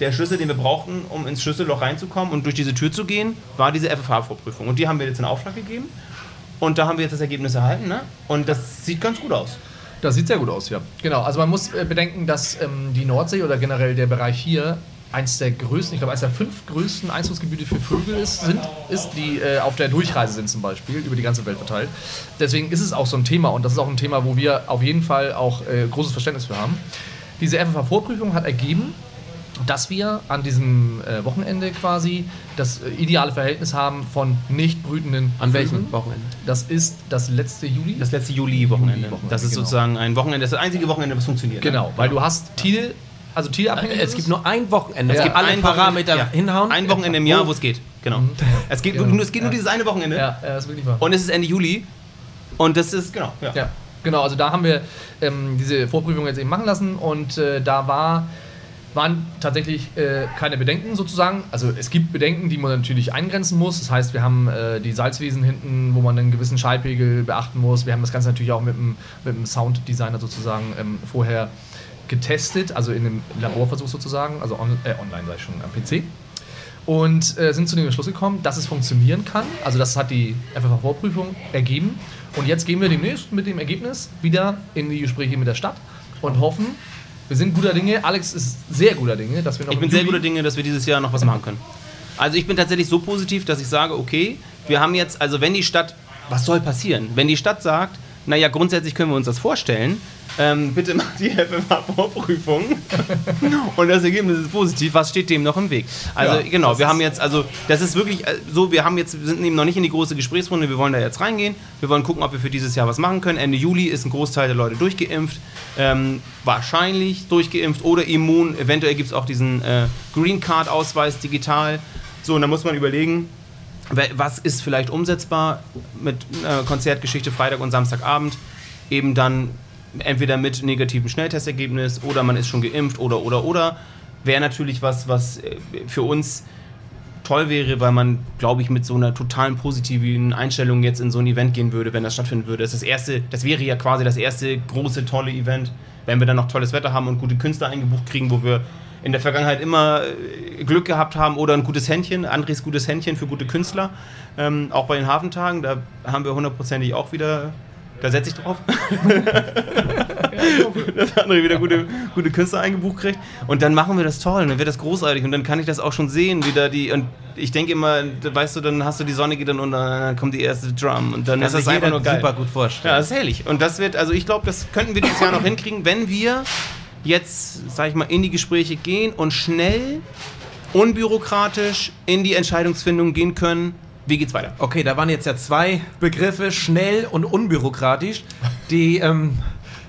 der Schlüssel, den wir brauchten, um ins Schlüsselloch reinzukommen und durch diese Tür zu gehen, war diese FFH-Vorprüfung. Und die haben wir jetzt in Auftrag gegeben. Und da haben wir jetzt das Ergebnis erhalten. Ne? Und das sieht ganz gut aus. Das sieht sehr gut aus, ja. Genau, also man muss äh, bedenken, dass ähm, die Nordsee oder generell der Bereich hier eins der größten, ich glaube, eins der fünf größten Einzugsgebiete für Vögel ist, sind, ist die äh, auf der Durchreise sind zum Beispiel, über die ganze Welt verteilt. Deswegen ist es auch so ein Thema und das ist auch ein Thema, wo wir auf jeden Fall auch äh, großes Verständnis für haben. Diese FFH-Vorprüfung hat ergeben, dass wir an diesem äh, Wochenende quasi das äh, ideale Verhältnis haben von nicht brütenden An welchem. Wochenende? Das ist das letzte Juli. Das letzte Juli-Wochenende. Juli-Wochenende, das ist genau. sozusagen ein Wochenende, das ist das einzige Wochenende, was funktioniert. ne? Genau, weil du hast Thiel, also Thielabhängig. Es gibt nur ein Wochenende. Ja. Es gibt alle Ein Parameter ja. hinhauen. Ein Wochenende im Jahr, wo es geht. Genau. Es geht, Ja. nur, es geht nur Ja. dieses eine Wochenende. Ja, ja, das ist wirklich wahr. Und es ist Ende Juli. Und das ist, genau. Ja. Ja, genau, also da haben wir ähm, diese Vorprüfung jetzt eben machen lassen und äh, da war, waren tatsächlich äh, keine Bedenken sozusagen. Also es gibt Bedenken, die man natürlich eingrenzen muss. Das heißt, wir haben äh, die Salzwiesen hinten, wo man einen gewissen Schallpegel beachten muss. Wir haben das Ganze natürlich auch mit dem, mit dem Sounddesigner sozusagen ähm, vorher getestet, also in einem Laborversuch sozusagen, also on, äh, online sei schon am PC. Und äh, sind zu dem Schluss gekommen, dass es funktionieren kann. Also das hat die FFH-Vorprüfung ergeben. Und jetzt gehen wir demnächst mit dem Ergebnis wieder in die Gespräche mit der Stadt und hoffen, wir sind guter Dinge. Alex ist sehr guter Dinge, dass wir noch Ich bin sehr guter Dinge, dass wir dieses Jahr noch was machen können. Also ich bin tatsächlich so positiv, dass ich sage, okay, wir haben jetzt, also wenn die Stadt, was soll passieren? Wenn die Stadt sagt, naja, grundsätzlich können wir uns das vorstellen, ähm, bitte macht die FFH-Vorprüfung und das Ergebnis ist positiv, was steht dem noch im Weg? Also Ja, genau, wir haben jetzt, also das ist wirklich äh, so, wir haben jetzt, wir sind eben noch nicht in die große Gesprächsrunde, wir wollen da jetzt reingehen, wir wollen gucken, ob wir für dieses Jahr was machen können. Ende Juli ist ein Großteil der Leute durchgeimpft, ähm, wahrscheinlich durchgeimpft oder immun, eventuell gibt es auch diesen äh, Green Card-Ausweis digital. So, und da muss man überlegen, was ist vielleicht umsetzbar mit äh, Konzertgeschichte Freitag und Samstagabend, eben dann entweder mit negativem Schnelltestergebnis oder man ist schon geimpft oder oder oder wäre natürlich was, was äh, für uns toll wäre, weil man, glaube ich, mit so einer totalen positiven Einstellung jetzt in so ein Event gehen würde, wenn das stattfinden würde. Das, ist das, erste, das wäre ja quasi das erste große, tolle Event, wenn wir dann noch tolles Wetter haben und gute Künstler eingebucht kriegen, wo wir in der Vergangenheit immer äh, Glück gehabt haben oder ein gutes Händchen, Andres gutes Händchen für gute Künstler. Ähm, auch bei den Hafentagen, da haben wir hundertprozentig auch wieder, da setze ich drauf, dass André wieder gute, gute Künstler eingebucht kriegt. Und dann machen wir das toll, und dann wird das großartig und dann kann ich das auch schon sehen, wieder die, und ich denke immer, weißt du, dann hast du die Sonne geht dann unter, dann kommt die erste Drum und dann Kann ist das einfach nur geil. super gut vorstellen. Ja, das ist herrlich. Und das wird, also ich glaube, das könnten wir dieses Jahr noch hinkriegen, wenn wir jetzt, sag ich mal, in die Gespräche gehen und schnell, unbürokratisch in die Entscheidungsfindung gehen können. Wie geht's weiter? Okay, da waren jetzt ja zwei Begriffe, schnell und unbürokratisch, die, ähm,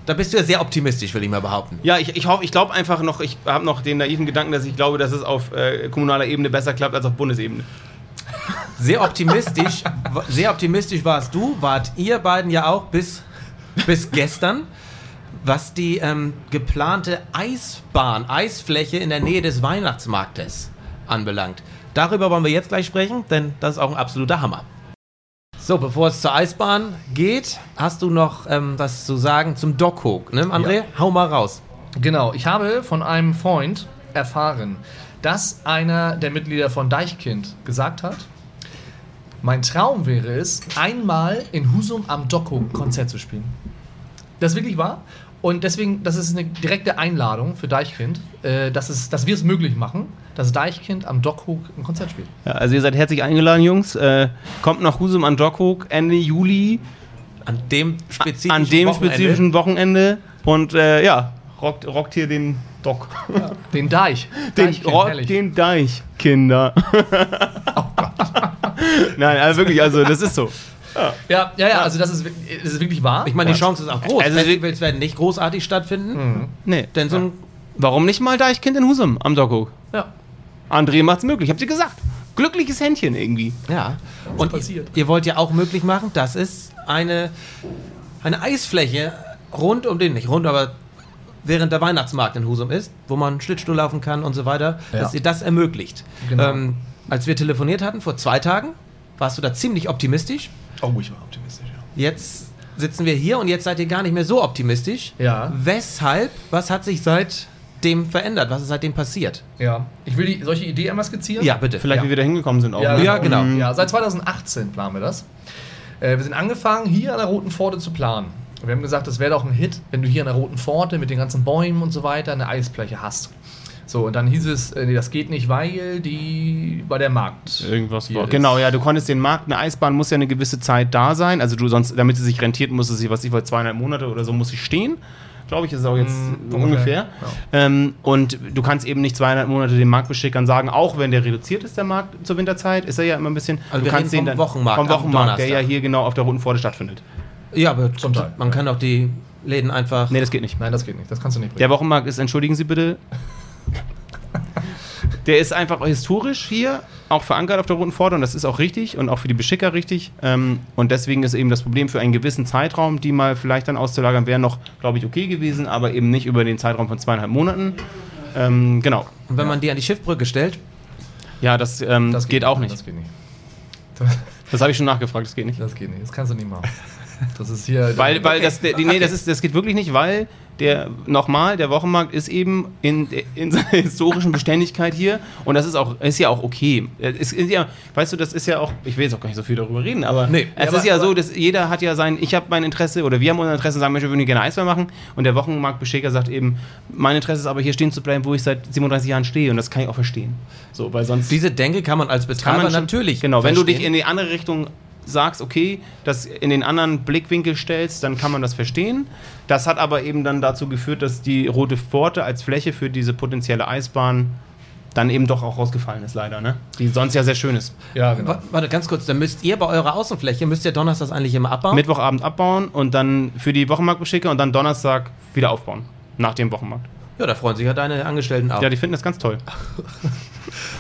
da bist du ja sehr optimistisch, will ich mal behaupten. Ja, ich, ich ich glaube einfach noch, ich habe noch den naiven Gedanken, dass ich glaube, dass es auf äh, kommunaler Ebene besser klappt als auf Bundesebene. Sehr optimistisch, sehr optimistisch warst du, wart ihr beiden ja auch bis, bis gestern, was die ähm, geplante Eisbahn, Eisfläche in der Nähe des Weihnachtsmarktes anbelangt. Darüber wollen wir jetzt gleich sprechen, denn das ist auch ein absoluter Hammer. So, bevor es zur Eisbahn geht, hast du noch ähm, was zu sagen zum Dockhook, ne, André? Ja. Hau mal raus. Genau, ich habe von einem Freund erfahren, dass einer der Mitglieder von Deichkind gesagt hat, mein Traum wäre es, einmal in Husum am Docko ein Konzert zu spielen. Das ist wirklich wahr. Und deswegen, das ist eine direkte Einladung für Deichkind, äh, dass, es, dass wir es möglich machen, dass Deichkind am Dockhook ein Konzert spielt. Ja, also ihr seid herzlich eingeladen, Jungs. Äh, kommt nach Husum an Dockhook Ende Juli, An dem spezifischen an dem Wochenende. spezifischen Wochenende. Und äh, ja, rockt, rockt hier den Dock. Den Deich. Den, Deichkind, rockt herrlich. den Deich, Kinder. Nein, also wirklich, also das ist so. Ja, ja, ja, also das ist, das ist wirklich wahr. Ich meine, die Chance ist auch groß. Also- Festivals werden nicht großartig stattfinden, Nee. denn so ein Warum nicht mal Deichkind in Husum am Dockhook? Ja. André macht's möglich, habt ihr gesagt. Glückliches Händchen irgendwie. Ja. Und passiert. ihr wollt ja auch möglich machen, dass es eine, eine Eisfläche rund um den, nicht rund, aber während der Weihnachtsmarkt in Husum ist, wo man Schlittschuh laufen kann und so weiter, Ja. dass ihr das ermöglicht. Genau. Ähm, als wir telefoniert hatten vor zwei Tagen, warst du da ziemlich optimistisch. Oh, ich war optimistisch, ja. Jetzt sitzen wir hier und jetzt seid ihr gar nicht mehr so optimistisch. Ja. Weshalb? Was hat sich seitdem verändert? Was ist seitdem passiert? Ja. Ich will die, solche Idee einmal skizzieren. Ja, bitte. Vielleicht, Ja. wie wir da hingekommen sind auch. Ja, ne? Ja, genau. Ja, seit 2018 planen wir das. Äh, wir sind angefangen, hier an der Roten Pforte zu planen. Wir haben gesagt, das wäre doch ein Hit, wenn du hier an der Roten Pforte mit den ganzen Bäumen und so weiter eine Eisfläche hast. So, und dann hieß es, äh, nee, das geht nicht, weil die bei der Markt. Irgendwas war. Genau, ja, du konntest den Markt, eine Eisbahn muss ja eine gewisse Zeit da sein. Also du sonst, damit sie sich rentiert, muss sie, was ich weiß, zweieinhalb Monate oder so muss sie stehen. Glaube ich, ist es auch jetzt Mm, ungefähr. ungefähr, Ähm, und du kannst eben nicht zweieinhalb Monate den Marktbeschickern sagen, auch wenn der reduziert ist, der Markt zur Winterzeit, ist er ja immer ein bisschen. Also du wir kannst reden den vom Wochenmarkt Vom Wochenmarkt, der ja hier genau auf der Roten Pforte stattfindet. Ja, aber Zum Teil. man kann auch die Läden einfach. Nee, das geht nicht. Nein, das geht nicht. Das kannst du nicht bringen. Der Wochenmarkt ist, entschuldigen Sie bitte, der ist einfach historisch hier auch verankert auf der Roten Pforte und das ist auch richtig und auch für die Beschicker richtig. Ähm, und deswegen ist eben das Problem für einen gewissen Zeitraum, die mal vielleicht dann auszulagern, wäre noch, glaube ich, okay gewesen, aber eben nicht über den Zeitraum von zweieinhalb Monaten. Ähm, genau. Und wenn man die an die Schiffbrücke stellt, Ja, das, ähm, Das geht, auch nicht. Das geht nicht. Das habe ich schon nachgefragt, das geht nicht. Das geht nicht. Das kannst du nicht machen. Das ist hier. Weil, weil Okay. das, der, nee, Okay. das, ist, das geht wirklich nicht, weil der, nochmal, der Wochenmarkt ist eben in, in seiner historischen Beständigkeit hier und das ist auch, ist ja auch okay. Es ist ja, weißt du, das ist ja auch, ich will jetzt auch gar nicht so viel darüber reden, aber Nee. es Ja, ist ja aber- so, dass jeder hat ja sein, ich habe mein Interesse oder wir haben unser Interesse und sagen, Mensch, wir würden gerne Eisbahn machen und der Wochenmarktbeschäger sagt eben, mein Interesse ist aber hier stehen zu bleiben, wo ich seit 37 Jahren stehe und das kann ich auch verstehen. So, weil sonst diese Denke kann man als Betreiber man schon- natürlich. Genau, wenn du dich verstehen. in die andere Richtung sagst, okay, das in den anderen Blickwinkel stellst, dann kann man das verstehen. Das hat aber eben dann dazu geführt, dass die Rote Pforte als Fläche für diese potenzielle Eisbahn dann eben doch auch rausgefallen ist, leider, ne? Die sonst ja sehr schön ist. Ja, genau. Wa- Warte, ganz kurz, dann müsst ihr bei eurer Außenfläche, müsst ihr donnerstags eigentlich immer abbauen? Mittwochabend abbauen und dann für die Wochenmarktbeschicke und dann Donnerstag wieder aufbauen. Nach dem Wochenmarkt. ja, da freuen sich ja deine Angestellten auch. Ja, die finden das ganz toll.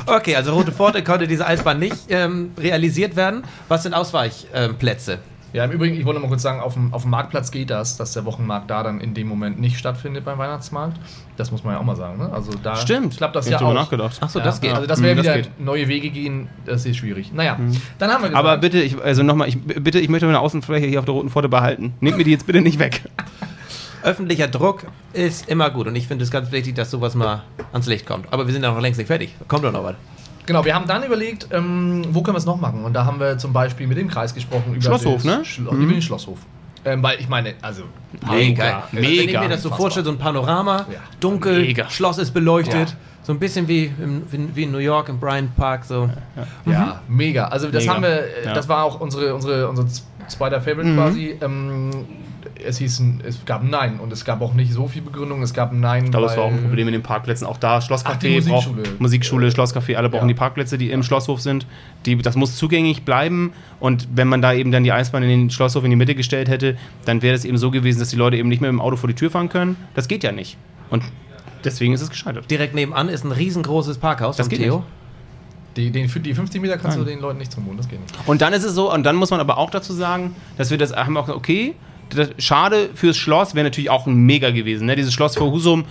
okay, also Rote Pforte konnte diese Eisbahn nicht ähm, realisiert werden. Was sind Ausweichplätze? Ja, im Übrigen, ich wollte noch mal kurz sagen, auf dem, auf dem Marktplatz geht das, dass der Wochenmarkt da dann in dem Moment nicht stattfindet beim Weihnachtsmarkt. Das muss man ja auch mal sagen. Ne? Also da Stimmt. klappt das Ich ja auch. nachgedacht. Ach so, Ja, das geht. Also das Mhm, wäre das wieder geht. neue Wege gehen, das ist schwierig. Naja, dann haben wir gesagt, Aber bitte, ich, also nochmal, ich, bitte, ich möchte meine Außenfläche hier auf der Roten Pforte behalten. Nehmt mir die jetzt bitte nicht weg. Öffentlicher Druck ist immer gut und ich finde es ganz wichtig, dass sowas mal ans Licht kommt. Aber wir sind ja noch längst nicht fertig. Kommt doch noch was. Genau, wir haben dann überlegt, ähm, wo können wir es noch machen? Und da haben wir zum Beispiel mit dem Kreis gesprochen über Schlosshof, ne? Schlo über den Schlosshof. Ähm, weil ich meine, also Mega. Wenn ich Mega. mir das so vorstelle, so ein Panorama, Ja. dunkel, Mega. Schloss ist beleuchtet. Ja. So ein bisschen wie in, wie, in New York im Bryant Park. So. Ja, mega. Also das Mega. haben wir, Ja. das war auch unsere, unsere, unser zweiter Favorite Mhm. quasi. Ähm, es hieß, es gab ein Nein und es gab auch nicht so viel Begründung. Es gab ein Nein. Ich glaube, das war auch ein Problem mit den Parkplätzen. Auch da, Ach, die Schlosscafé, braucht Musikschule. Musikschule, Schlosscafé, alle brauchen Ja. die Parkplätze, die im Schlosshof sind. Die, das muss zugänglich bleiben. Und wenn man da eben dann die Eisbahn in den Schlosshof in die Mitte gestellt hätte, dann wäre es eben so gewesen, dass die Leute eben nicht mehr mit dem Auto vor die Tür fahren können. Das geht ja nicht. Und deswegen ist es gescheitert. Direkt nebenan ist ein riesengroßes Parkhaus Das geht Theo. nicht. Die, den, die 50 Meter kannst Nein. du den Leuten nicht zumuten, das geht nicht. Und dann ist es so, und dann muss man aber auch dazu sagen, dass wir das haben auch gesagt, okay, das, schade fürs Schloss wäre natürlich auch ein Mega gewesen. Ne? Dieses Schloss vor Husum,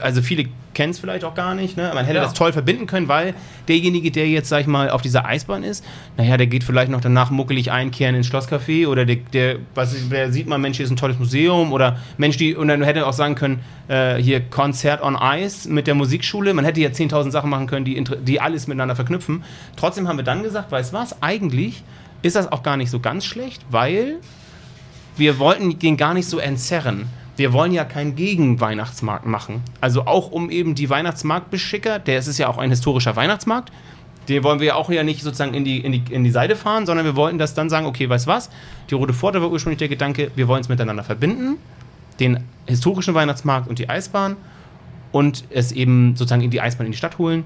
also viele kennen es vielleicht auch gar nicht. Ne? Man hätte Ja. das toll verbinden können, weil derjenige, der jetzt, sag ich mal, auf dieser Eisbahn ist, naja, der geht vielleicht noch danach muckelig einkehren ins Schlosscafé oder der, der, was, der sieht man, Mensch, hier ist ein tolles Museum oder Mensch, die, und dann hätte auch sagen können, äh, hier Konzert on Ice mit der Musikschule. Man hätte ja 10.000 Sachen machen können, die, die alles miteinander verknüpfen. Trotzdem haben wir dann gesagt, weißt du was, eigentlich ist das auch gar nicht so ganz schlecht, weil wir wollten den gar nicht so entzerren. Wir wollen ja keinen Gegen-Weihnachtsmarkt machen. Also auch um eben die Weihnachtsmarktbeschicker, der ist ja auch ein historischer Weihnachtsmarkt, den wollen wir ja auch ja nicht sozusagen in die, in, die, in die Seite fahren, sondern wir wollten das dann sagen, okay, weißt was, die Rote Pforte war ursprünglich der Gedanke, wir wollen es miteinander verbinden, den historischen Weihnachtsmarkt und die Eisbahn und es eben sozusagen in die Eisbahn in die Stadt holen.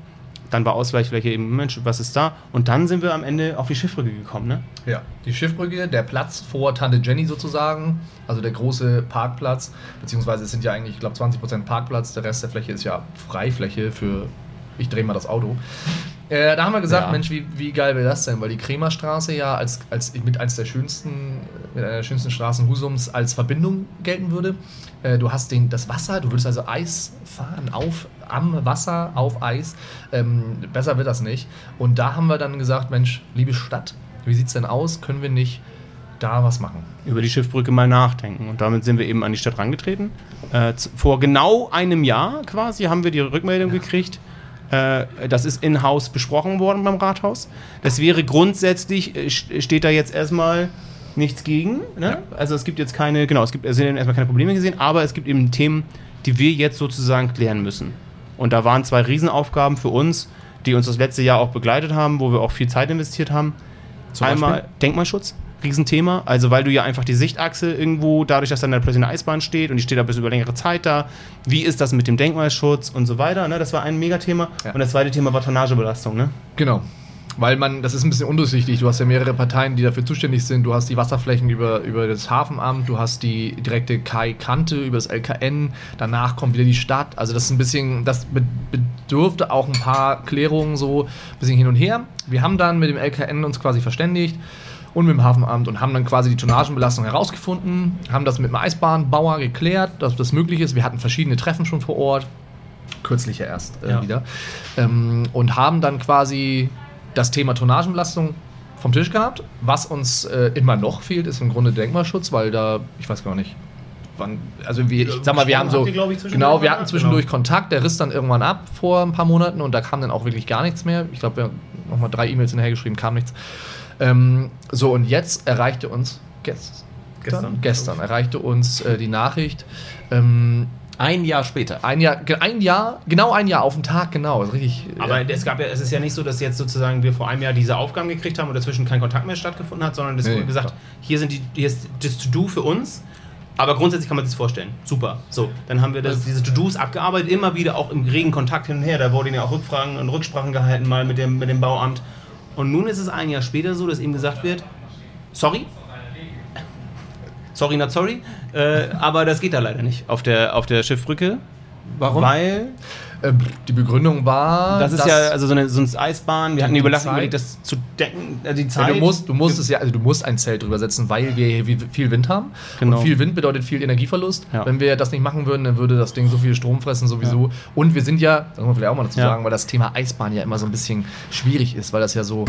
Dann war Ausweichfläche eben, Mensch, was ist da? Und dann sind wir am Ende auf die Schiffbrücke gekommen, ne? Ja, die Schiffbrücke, der Platz vor Tante Jenny sozusagen, also der große Parkplatz, beziehungsweise es sind ja eigentlich, ich glaube, 20% Parkplatz, der Rest der Fläche ist ja Freifläche für, ich drehe mal das Auto. Äh, da haben wir gesagt, Ja. Mensch, wie, wie geil wäre das denn? Weil die Kremerstraße ja als, als mit eins der schönsten, mit einer der schönsten Straßen Husums als Verbindung gelten würde. Äh, du hast den, das Wasser, du würdest also Eis fahren auf, am Wasser, auf Eis. Ähm, besser wird das nicht. Und da haben wir dann gesagt, Mensch, liebe Stadt, wie sieht's denn aus? Können wir nicht da was machen? über die Schiffbrücke mal nachdenken. Und damit sind wir eben an die Stadt rangetreten. Äh, vor genau einem Jahr quasi haben wir die Rückmeldung gekriegt. Äh, das ist in-house besprochen worden beim Rathaus. Das wäre grundsätzlich, äh, st- steht da jetzt erstmal nichts gegen. Ne? Also es gibt jetzt keine, genau, es gibt sind erstmal keine Probleme gesehen, aber es gibt eben Themen, die wir jetzt sozusagen klären müssen. Und da waren zwei Riesenaufgaben für uns, die uns das letzte Jahr auch begleitet haben, wo wir auch viel Zeit investiert haben. Zum Einmal Beispiel? Denkmalschutz, Riesenthema. Also weil du ja einfach die Sichtachse irgendwo, dadurch, dass dann da plötzlich eine Eisbahn steht und die steht da bis über längere Zeit da. Wie ist das mit dem Denkmalschutz und so weiter? Ne? Das war ein Megathema. Ja. Und das zweite Thema war Tonnagebelastung. Ne? Genau. Weil man, das ist ein bisschen undurchsichtig. Du hast ja mehrere Parteien, die dafür zuständig sind. Du hast die Wasserflächen über, über das Hafenamt, du hast die direkte Kai-Kante über das LKN, danach kommt wieder die Stadt. Also das ist ein bisschen, das be- bedurfte auch ein paar Klärungen so ein bisschen hin und her. Wir haben dann mit dem LKN uns quasi verständigt und mit dem Hafenamt und haben dann quasi die Tonnagenbelastung herausgefunden, haben das mit dem Eisbahnbauer geklärt, dass das möglich ist. Wir hatten verschiedene Treffen schon vor Ort, kürzlich ja erst äh, Ja. wieder, ähm, und haben dann quasi das Thema Tonnagenbelastung vom Tisch gehabt. Was uns äh, immer noch fehlt, ist im Grunde Denkmalschutz, weil da, ich weiß gar nicht, wann, also wir, ich sag mal, wir haben so, zwischendurch genau, wir hatten zwischendurch Genau. Kontakt, der riss dann irgendwann ab vor ein paar Monaten und da kam dann auch wirklich gar nichts mehr. Ich glaube, wir haben nochmal drei E-Mails hinterhergeschrieben, kam nichts. Ähm, so, und jetzt erreichte uns gestern, Gestern. gestern erreichte uns äh, die Nachricht, ähm, Ein Jahr später. ein Jahr, ein Jahr, genau ein Jahr auf den Tag, genau, ist richtig. Aber ja. es, gab ja, es ist ja nicht so, dass jetzt sozusagen wir vor einem Jahr diese Aufgaben gekriegt haben und dazwischen kein Kontakt mehr stattgefunden hat, sondern es Nee, wurde gesagt, klar. hier, sind die, hier ist das To-Do für uns. Aber grundsätzlich kann man sich das vorstellen. Super. So, dann haben wir das, diese To-Dos abgearbeitet, immer wieder auch im regen Kontakt hin und her. Da wurden ja auch Rückfragen und Rücksprachen gehalten, mal mit dem, mit dem Bauamt. Und nun ist es ein Jahr später so, dass ihm gesagt wird, sorry, sorry not sorry, äh, aber das geht da leider nicht auf der, auf der Schiffbrücke. Warum? Weil die Begründung war. Das ist ja also so eine, so eine Eisbahn. Wir hatten Die überlegt, das zu decken, äh, die Ja, Zeit. du musst, du musst es ja, also du musst ein Zelt drüber setzen, weil wir hier viel Wind haben. Genau. Und viel Wind bedeutet viel Energieverlust. Ja. Wenn wir das nicht machen würden, dann würde das Ding so viel Strom fressen sowieso. Und wir sind ja, das muss man vielleicht auch mal dazu Ja. sagen, weil das Thema Eisbahn ja immer so ein bisschen schwierig ist, weil das ja so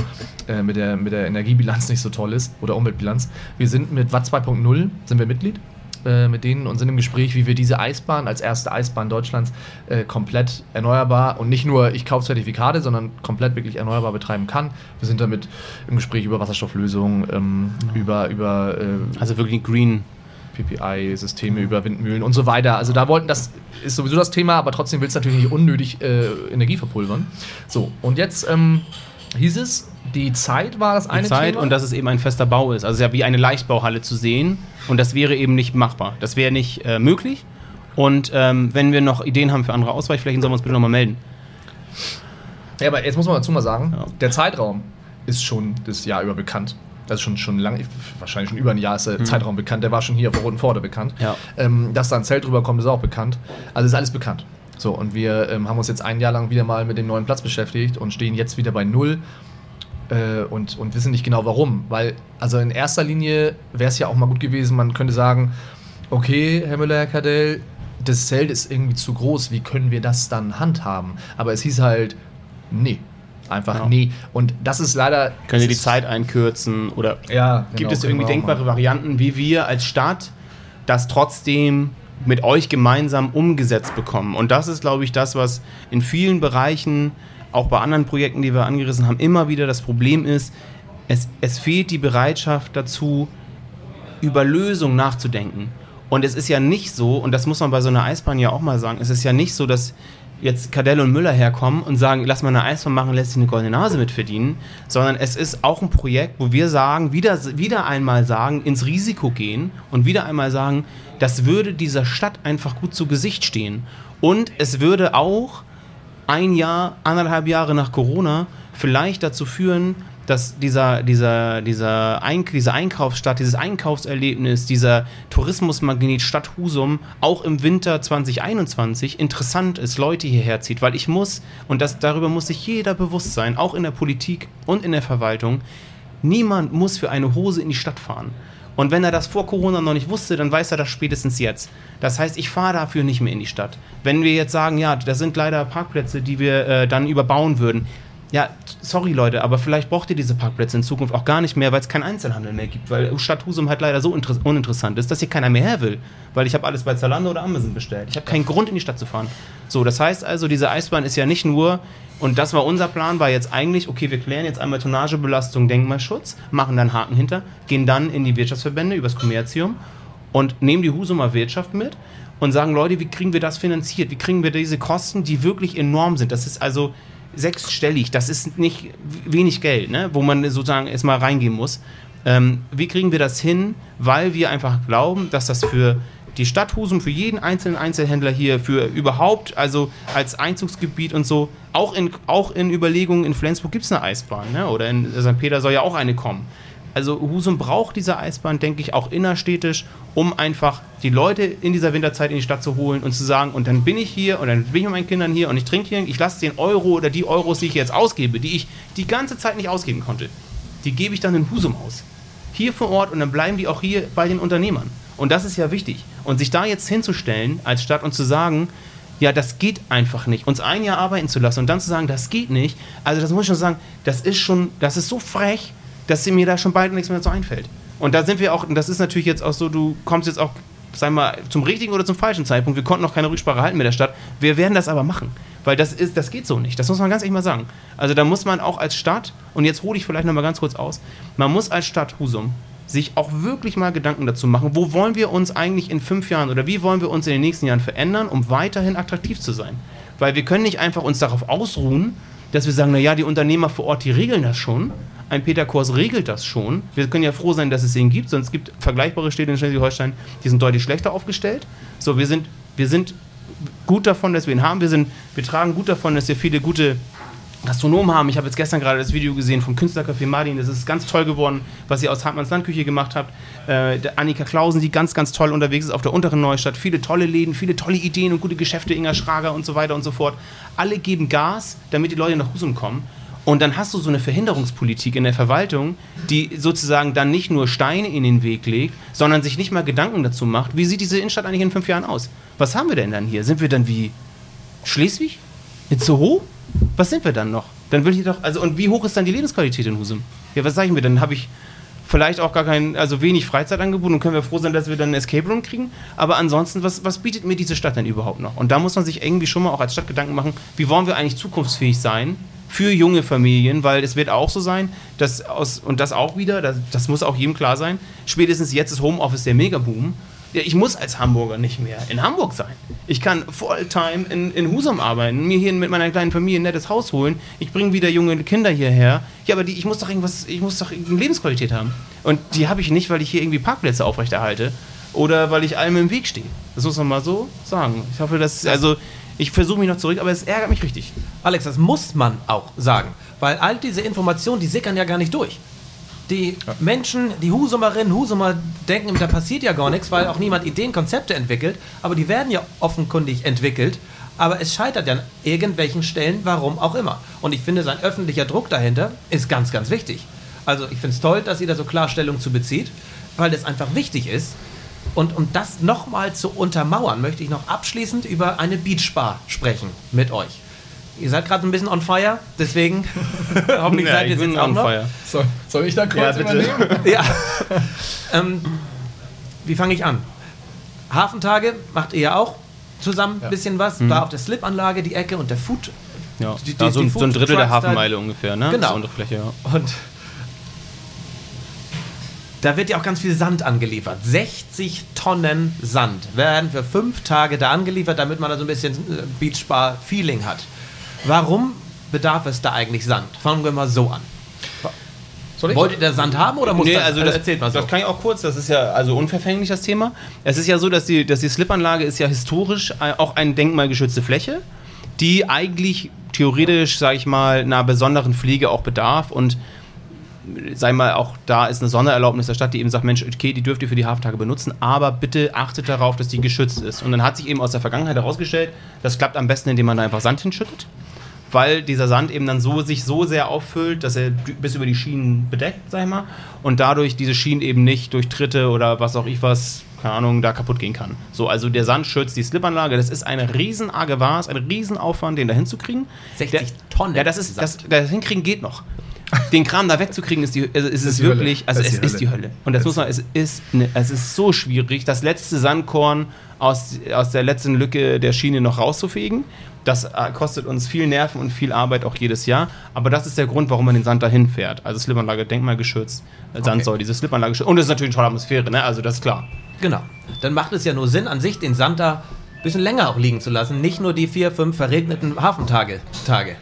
äh, mit, der, mit der Energiebilanz nicht so toll ist oder Umweltbilanz. Wir sind mit Watt 2.0 sind wir Mitglied äh, mit denen und sind im Gespräch, wie wir diese Eisbahn als erste Eisbahn Deutschlands äh, komplett erneuerbar und nicht nur ich kaufe Zertifikate, sondern komplett wirklich erneuerbar betreiben kann. Wir sind damit im Gespräch über Wasserstofflösungen, ähm, über, über äh, also wirklich Green. PPI-Systeme, über Windmühlen und so weiter. Also da wollten, das ist sowieso das Thema, aber trotzdem willst du natürlich nicht unnötig äh, Energie verpulvern. So, und jetzt ähm, hieß es, die Zeit war das Die eine Zeit Thema. und dass es eben ein fester Bau ist. Also ja wie eine Leichtbauhalle zu sehen. Und das wäre eben nicht machbar. Das wäre nicht äh, möglich. Und ähm, wenn wir noch Ideen haben für andere Ausweichflächen, sollen wir uns bitte nochmal melden. Ja, aber jetzt muss man dazu mal sagen, Ja. der Zeitraum ist schon das Jahr über bekannt. Das ist schon, schon lange, wahrscheinlich schon über ein Jahr ist der Zeitraum bekannt. Der war schon hier auf der Roten Pforte bekannt. Ja. Ähm, dass da ein Zelt drüber kommt, ist auch bekannt. Also ist alles bekannt. So, und wir ähm, haben uns jetzt ein Jahr lang wieder mal mit dem neuen Platz beschäftigt und stehen jetzt wieder bei Null äh, und, und wissen nicht genau warum. Weil, also in erster Linie wäre es ja auch mal gut gewesen, man könnte sagen, okay, Herr Müller, Herr Kadell, das Zelt ist irgendwie zu groß, wie können wir das dann handhaben? Aber es hieß halt, nee. Einfach Ja. nee. Und das ist leider. Können Sie die es Zeit einkürzen oder Ja, gibt genau, es können irgendwie denkbare. Varianten, wie wir als Stadt das trotzdem mit euch gemeinsam umgesetzt bekommen? Und das ist, glaube ich, das, was in vielen Bereichen, auch bei anderen Projekten, die wir angerissen haben, immer wieder das Problem ist, es, es fehlt die Bereitschaft dazu, über Lösungen nachzudenken. Und es ist ja nicht so, und das muss man bei so einer Eisbahn ja auch mal sagen, es ist ja nicht so, dass jetzt Cadell und Müller herkommen und sagen, lass mal eine Eisbahn machen, lässt sich eine goldene Nase mit verdienen, sondern es ist auch ein Projekt, wo wir sagen, wieder, wieder einmal sagen, ins Risiko gehen und wieder einmal sagen, das würde dieser Stadt einfach gut zu Gesicht stehen. Und es würde auch ein Jahr, anderthalb Jahre nach Corona vielleicht dazu führen, dass dieser, dieser, dieser Eink diese Einkaufsstadt, dieses Einkaufserlebnis, dieser Tourismusmagnet Stadt Husum auch im Winter 2021 interessant ist, Leute hierher zieht. Weil ich muss, und das, darüber muss sich jeder bewusst sein, auch in der Politik und in der Verwaltung, niemand muss für eine Hose in die Stadt fahren. Und wenn er das vor Corona noch nicht wusste, dann weiß er das spätestens jetzt. Das heißt, ich fahre dafür nicht mehr in die Stadt. Wenn wir jetzt sagen, ja, das sind leider Parkplätze, die wir äh, dann überbauen würden. Ja, sorry Leute, aber vielleicht braucht ihr diese Parkplätze in Zukunft auch gar nicht mehr, weil es keinen Einzelhandel mehr gibt, weil Stadt Husum halt leider so inter- uninteressant ist, dass hier keiner mehr her will, weil ich habe alles bei Zalando oder Amazon bestellt. Ich habe keinen Grund in die Stadt zu fahren. So, das heißt also, diese Eisbahn ist ja nicht nur und das war unser Plan, war jetzt eigentlich, okay, wir klären jetzt einmal Tonnagebelastung, Denkmalschutz, machen dann Haken hinter, gehen dann in die Wirtschaftsverbände übers Kommerzium und nehmen die Husumer Wirtschaft mit und sagen, Leute, wie kriegen wir das finanziert? Wie kriegen wir diese Kosten, die wirklich enorm sind? Das ist also sechsstellig, das ist nicht wenig Geld, ne? wo man sozusagen erstmal reingehen muss. Ähm, wie kriegen wir das hin? Weil wir einfach glauben, dass das für die Stadt Husum, für jeden einzelnen Einzelhändler hier, für überhaupt, also als Einzugsgebiet und so, auch in, auch in Überlegungen, in Flensburg gibt es eine Eisbahn, ne? oder in St. Peter soll ja auch eine kommen. Also Husum braucht diese Eisbahn, denke ich, auch innerstädtisch, um einfach die Leute in dieser Winterzeit in die Stadt zu holen und zu sagen, und dann bin ich hier und dann bin ich mit meinen Kindern hier und ich trinke hier, ich lasse den Euro oder die Euros, die ich jetzt ausgebe, die ich die ganze Zeit nicht ausgeben konnte, die gebe ich dann in Husum aus. Hier vor Ort und dann bleiben die auch hier bei den Unternehmern. Und das ist ja wichtig. Und sich da jetzt hinzustellen als Stadt und zu sagen, ja, das geht einfach nicht. Uns ein Jahr arbeiten zu lassen und dann zu sagen, das geht nicht, also das muss ich schon sagen, das ist schon, das ist so frech, dass mir da schon bald nichts mehr so einfällt. Und da sind wir auch, und das ist natürlich jetzt auch so, du kommst jetzt auch, sag mal, zum richtigen oder zum falschen Zeitpunkt. Wir konnten noch keine Rücksprache halten mit der Stadt. Wir werden das aber machen. Weil das ist, das geht so nicht. Das muss man ganz ehrlich mal sagen. Also da muss man auch als Stadt, und jetzt hole ich vielleicht noch mal ganz kurz aus, man muss als Stadt Husum sich auch wirklich mal Gedanken dazu machen, wo wollen wir uns eigentlich in fünf Jahren oder wie wollen wir uns in den nächsten Jahren verändern, um weiterhin attraktiv zu sein. Weil wir können nicht einfach uns darauf ausruhen, dass wir sagen, naja, die Unternehmer vor Ort, die regeln das schon. Ein Peter Kors regelt das schon. Wir können ja froh sein, dass es ihn gibt, sonst gibt vergleichbare Städte in Schleswig-Holstein, die sind deutlich schlechter aufgestellt. So, wir sind, wir sind gut davon, dass wir ihn haben. Wir, sind, wir tragen gut davon, dass wir viele gute Gastronomen haben. Ich habe jetzt gestern gerade das Video gesehen vom Künstlercafé Martin. Das ist ganz toll geworden, was ihr aus Hartmanns Landküche gemacht habt. Äh, Annika Klausen, die ganz, ganz toll unterwegs ist auf der unteren Neustadt. Viele tolle Läden, viele tolle Ideen und gute Geschäfte. Inga Schrager und so weiter und so fort. Alle geben Gas, damit die Leute nach Husum kommen. Und dann hast du so eine Verhinderungspolitik in der Verwaltung, die sozusagen dann nicht nur Steine in den Weg legt, sondern sich nicht mal Gedanken dazu macht, wie sieht diese Innenstadt eigentlich in fünf Jahren aus? Was haben wir denn dann hier? Sind wir dann wie Schleswig? In Soho? Was sind wir dann noch? Dann will ich doch, also und wie hoch ist dann die Lebensqualität in Husum? Ja, was sag ich mir? Dann habe ich vielleicht auch gar kein, also wenig Freizeitangebot und können wir froh sein, dass wir dann einen Escape Room kriegen. Aber ansonsten, was, was bietet mir diese Stadt denn überhaupt noch? Und da muss man sich irgendwie schon mal auch als Stadt Gedanken machen, wie wollen wir eigentlich zukunftsfähig sein für junge Familien, weil es wird auch so sein, dass aus, und das auch wieder, das, das muss auch jedem klar sein, spätestens jetzt ist Homeoffice der Megaboom. Ja, ich muss als Hamburger nicht mehr in Hamburg sein. Ich kann Fulltime in, in Husum arbeiten, mir hier mit meiner kleinen Familie ein nettes Haus holen. Ich bringe wieder junge Kinder hierher. Ja, aber die, ich muss doch irgendwas, ich muss doch eine Lebensqualität haben. Und die habe ich nicht, weil ich hier irgendwie Parkplätze aufrechterhalte oder weil ich allem im Weg stehe. Das muss man mal so sagen. Ich hoffe, dass, also ich versuche mich noch zurück, aber es ärgert mich richtig. Alex, das muss man auch sagen, weil all diese Informationen, die sickern ja gar nicht durch. Die Menschen, die Husumerinnen, Husumer denken, da passiert ja gar nichts, weil auch niemand Ideen, Konzepte entwickelt, aber die werden ja offenkundig entwickelt. Aber es scheitert ja an irgendwelchen Stellen, warum auch immer. Und ich finde, sein öffentlicher Druck dahinter ist ganz, ganz wichtig. Also ich finde es toll, dass ihr da so Klarstellung zu bezieht, weil das einfach wichtig ist. Und um das nochmal zu untermauern, möchte ich noch abschließend über eine Beachbar sprechen mit euch. Ihr seid gerade ein bisschen on fire, deswegen hoffentlich Ja, seid ihr jetzt auch on noch. fire. Soll, soll ich da kurz Ja, bitte. übernehmen? Ja. ähm, wie fange ich an? Hafentage macht ihr ja auch zusammen ein bisschen was. Da auf der Slip-Anlage die Ecke und der Food. Ja, Die- ja die- so, ein, die so ein Drittel der Hafenmeile ungefähr, ne? Genau. So Fläche, ja. Und da wird ja auch ganz viel Sand angeliefert. 60 Tonnen Sand werden für fünf Tage da angeliefert, damit man da so ein bisschen äh, Beachbar-Feeling hat. Warum bedarf es da eigentlich Sand? Fangen wir mal so an. Soll ich? Wollt ihr da Sand haben oder muss Nee, das, also das, erzählt mal so. das kann ich auch kurz, das ist ja also unverfänglich das Thema. Es ist ja so, dass die, dass die Slipanlage ist ja historisch äh, auch eine denkmalgeschützte Fläche, die eigentlich theoretisch, sage ich mal, einer besonderen Pflege auch bedarf und sei mal, auch da ist eine Sondererlaubnis der Stadt, die eben sagt, Mensch, okay, die dürft ihr für die Hafentage benutzen, aber bitte achtet darauf, dass die geschützt ist. Und dann hat sich eben aus der Vergangenheit herausgestellt, das klappt am besten, indem man da einfach Sand hinschüttet weil dieser Sand eben dann so sich so sehr auffüllt, dass er bis über die Schienen bedeckt, sag ich mal, und dadurch diese Schienen eben nicht durch Tritte oder was auch ich was, keine Ahnung, da kaputt gehen kann. So, also der Sand schützt die Slipanlage, das ist eine riesen Argevars, ein Riesenaufwand, den da hinzukriegen. 60 der, Tonnen Ja, das ist, das, das hinkriegen geht noch. Den Kram da wegzukriegen, ist, die, also ist es Hölle. wirklich, also Das es ist die ist die Hölle. Und das, Das muss man, es ist, ne, es ist so schwierig, das letzte Sandkorn aus, aus der letzten Lücke der Schiene noch rauszufegen. Das äh, kostet uns viel Nerven und viel Arbeit auch jedes Jahr. Aber das ist der Grund, warum man den Sand dahin fährt. Also Slipanlage denkmalgeschützt, äh, Sand Okay. diese Slipanlage. Und es ist natürlich eine tolle Atmosphäre, ne? Also das ist klar. Genau. Dann macht es ja nur Sinn, an sich den Sand da ein bisschen länger auch liegen zu lassen. Nicht nur die vier, fünf verregneten Hafentage. Tage.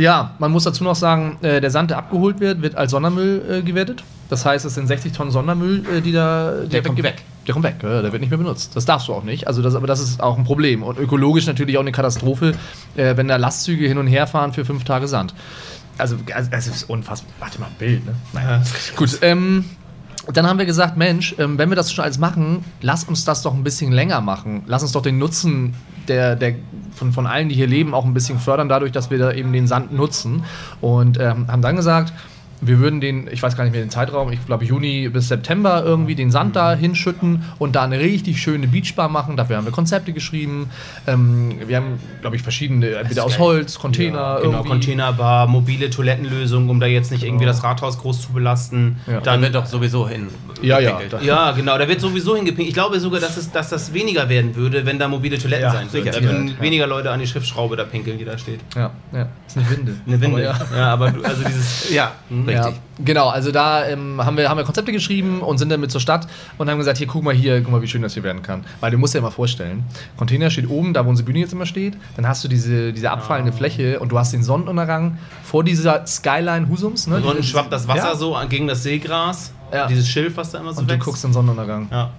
Ja, man muss dazu noch sagen, äh, der Sand, der abgeholt wird, wird als Sondermüll äh, gewertet. Das heißt, es sind 60 Tonnen Sondermüll, äh, die da. Der kommt weg. Der kommt weg, ja, der wird nicht mehr benutzt. Das darfst du auch nicht. Also das, aber das ist auch ein Problem. Und ökologisch natürlich auch eine Katastrophe, äh, wenn da Lastzüge hin und her fahren für fünf Tage Sand. Also, also es ist unfassbar. Warte mal, ein Bild, ne? Naja. Gut, ähm, dann haben wir gesagt, Mensch, ähm, wenn wir das schon alles machen, lass uns das doch ein bisschen länger machen. Lass uns doch den Nutzen der, der, von, von allen, die hier leben, auch ein bisschen fördern, dadurch, dass wir da eben den Sand nutzen. Und ähm, haben dann gesagt, wir würden den, ich weiß gar nicht mehr den Zeitraum, ich glaube Juni bis September irgendwie den Sand da hinschütten und da eine richtig schöne Beachbar machen. Dafür haben wir Konzepte geschrieben. Ähm, wir haben, glaube ich, verschiedene, entweder aus Holz, Container, genau, irgendwie. Containerbar, mobile Toilettenlösung, um da jetzt nicht irgendwie das Rathaus groß zu belasten. Ja. Dann wird doch sowieso hin. Ja, ja. gepinkelt. Ja, genau, da wird sowieso hingepinkelt. Ich glaube sogar, dass, es, dass das weniger werden würde, wenn da mobile Toiletten Ja, sein würden. sicher. Da würden Ja. weniger Leute an die Schiffsschraube da pinkeln, die da steht. Ja, ja. Das ist eine Winde. Eine Winde. Aber ja. ja. aber also dieses. Ja, richtig. Ja, genau, also da ähm, haben, wir, haben wir Konzepte geschrieben und sind dann mit zur Stadt und haben gesagt, hier guck mal hier, guck mal, wie schön das hier werden kann. Weil du musst dir mal vorstellen, Container steht oben, da wo unsere Bühne jetzt immer steht, dann hast du diese, diese abfallende Fläche und du hast den Sonnenuntergang vor dieser Skyline Husums. Ne? Und unten schwappt das Wasser ja, so gegen das Seegras. Ja. Dieses Schilf, was da immer so und du wächst. guckst den Sonnenuntergang. ja.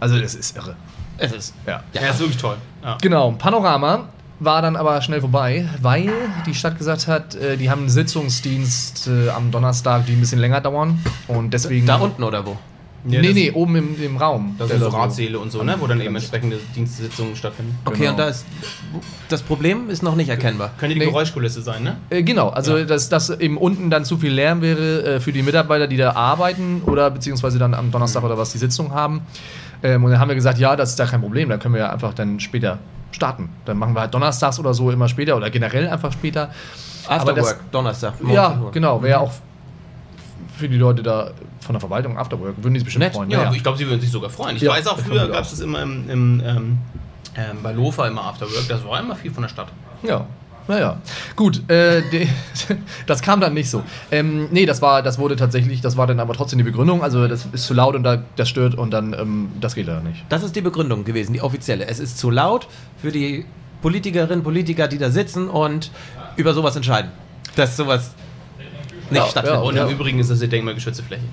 Also das ist irre. Es ist. Ja. ja, ist wirklich toll. Ja. Genau, Panorama. War dann aber schnell vorbei, weil die Stadt gesagt hat, äh, die haben einen Sitzungsdienst äh, am Donnerstag, die ein bisschen länger dauern. Und deswegen. Da unten oder wo? Ja, nee, das- nee, oben im, im Raum. Das Der sind so da Ratsäle und so, ne? Wo dann eben entsprechende Dienstsitzungen stattfinden. Okay, Genau. und da ist das Problem ist noch nicht erkennbar. Könnte die Nee. Geräuschkulisse sein, ne? Äh, genau, also dass, dass eben unten dann zu viel Lärm wäre äh, für die Mitarbeiter, die da arbeiten oder beziehungsweise dann am Donnerstag oder was die Sitzung haben. Ähm, und dann haben wir gesagt, ja, das ist da kein Problem, dann können wir ja einfach dann später starten. Dann machen wir halt donnerstags oder so immer später oder generell einfach später. After das- Work, Donnerstag. Ja, 19 Uhr. genau, wäre auch für die Leute da von der Verwaltung Afterwork, würden die sich bestimmt Nett, freuen. Ja, ich glaube, sie würden sich sogar freuen. Ich Ja, weiß auch, früher gab es das immer im, im ähm, ähm, bei Lofa immer Afterwork. Das war immer viel von der Stadt. Ja. Naja, gut, äh, die, das kam dann nicht so. Ähm, nee, das war, das wurde tatsächlich, das war dann aber trotzdem die Begründung, also das ist zu laut und da, das stört und dann, ähm, das geht leider nicht. Das ist die Begründung gewesen, die offizielle. Es ist zu laut für die Politikerinnen, Politiker, die da sitzen und über sowas entscheiden. Dass sowas nicht Ja, stattfindet. ja, Und ja. im Übrigen ist das die denkmalgeschützte Fläche.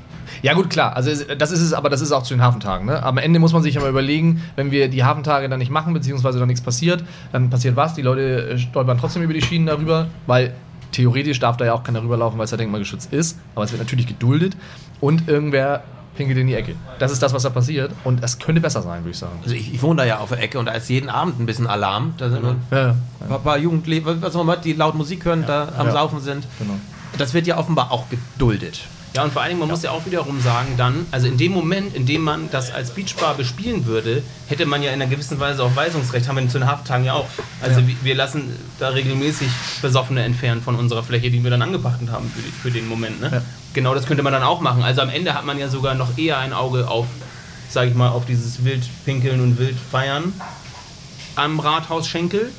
Ja gut, klar, also das ist es, aber das ist auch zu den Hafentagen. Ne? Am Ende muss man sich aber überlegen, wenn wir die Hafentage dann nicht machen, beziehungsweise dann nichts passiert, dann passiert was, die Leute äh, stolpern trotzdem über die Schienen darüber, weil theoretisch darf da ja auch keiner rüberlaufen, weil es ja denkmalgeschützt ist, aber es wird natürlich geduldet und irgendwer pinkelt in die Ecke. Das ist das, was da passiert und es könnte besser sein, würde ich sagen. Also ich, ich wohne da ja auf der Ecke und da ist jeden Abend ein bisschen Alarm. Da sind Ja, ja, ein paar, paar Jugendliche, was auch immer, die laut Musik hören, da am Ja. Saufen sind. genau. Das wird ja offenbar auch geduldet. Ja, und vor allen Dingen, man muss ja auch wiederum sagen, dann, also in dem Moment, in dem man das als Beachbar bespielen würde, hätte man ja in einer gewissen Weise auch Weisungsrecht, haben wir zu den Hafttagen ja auch. Also wir, wir lassen da regelmäßig Besoffene entfernen von unserer Fläche, die wir dann angepachtet haben für, die, für den Moment. Ne? Ja. Genau das könnte man dann auch machen. Also am Ende hat man ja sogar noch eher ein Auge auf, sage ich mal, auf dieses Wildpinkeln und Wildfeiern am Rathausschenkel,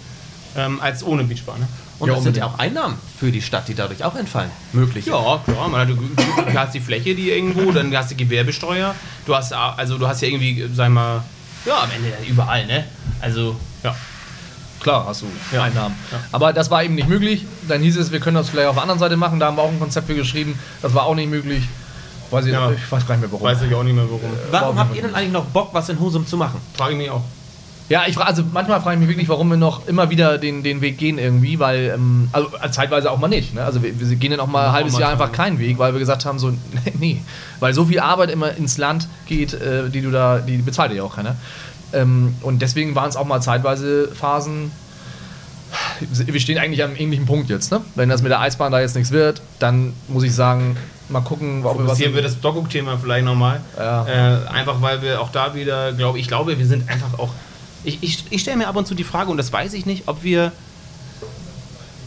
ähm, als ohne Beachbar. Ne? Und Ja, das sind ja auch Einnahmen für die Stadt, die dadurch auch entfallen. Möglich. Ja, klar. Man hat, du hast die Fläche, die irgendwo, dann hast du Gewerbesteuer. Du hast, also du hast ja irgendwie, sag mal, ja, am Ende überall, ne? Also, ja. Klar, hast du Ja. Einnahmen. Aber das war eben nicht möglich. Dann hieß es, wir können das vielleicht auf der anderen Seite machen. Da haben wir auch ein Konzept für geschrieben. Das war auch nicht möglich. Weiß ich, Ja. ich weiß gar nicht mehr warum. Weiß ich auch nicht mehr warum. Warum habt ihr denn eigentlich noch Bock, was in Husum zu machen? Frage ich mich auch. Ja, ich frage, also manchmal frage ich mich wirklich, warum wir noch immer wieder den, den Weg gehen irgendwie, weil, ähm, also äh, zeitweise auch mal nicht. Ne? Also wir, wir gehen dann auch mal ein halbes Jahr einfach keinen Weg, weil wir gesagt haben, so, nee, weil so viel Arbeit immer ins Land geht, äh, die du da, die bezahlt ja auch keiner. Ähm, und deswegen waren es auch mal zeitweise Phasen, wir stehen eigentlich am ähnlichen Punkt jetzt, ne? Wenn das mit der Eisbahn da jetzt nichts wird, dann muss ich sagen, mal gucken, ob wir was. Fokussieren wir das Dockuk-Thema vielleicht nochmal. Ja. Äh, einfach weil wir auch da wieder, glaube ich, glaube, wir sind einfach auch. Ich, ich, ich stelle mir ab und zu die Frage, und das weiß ich nicht, ob wir.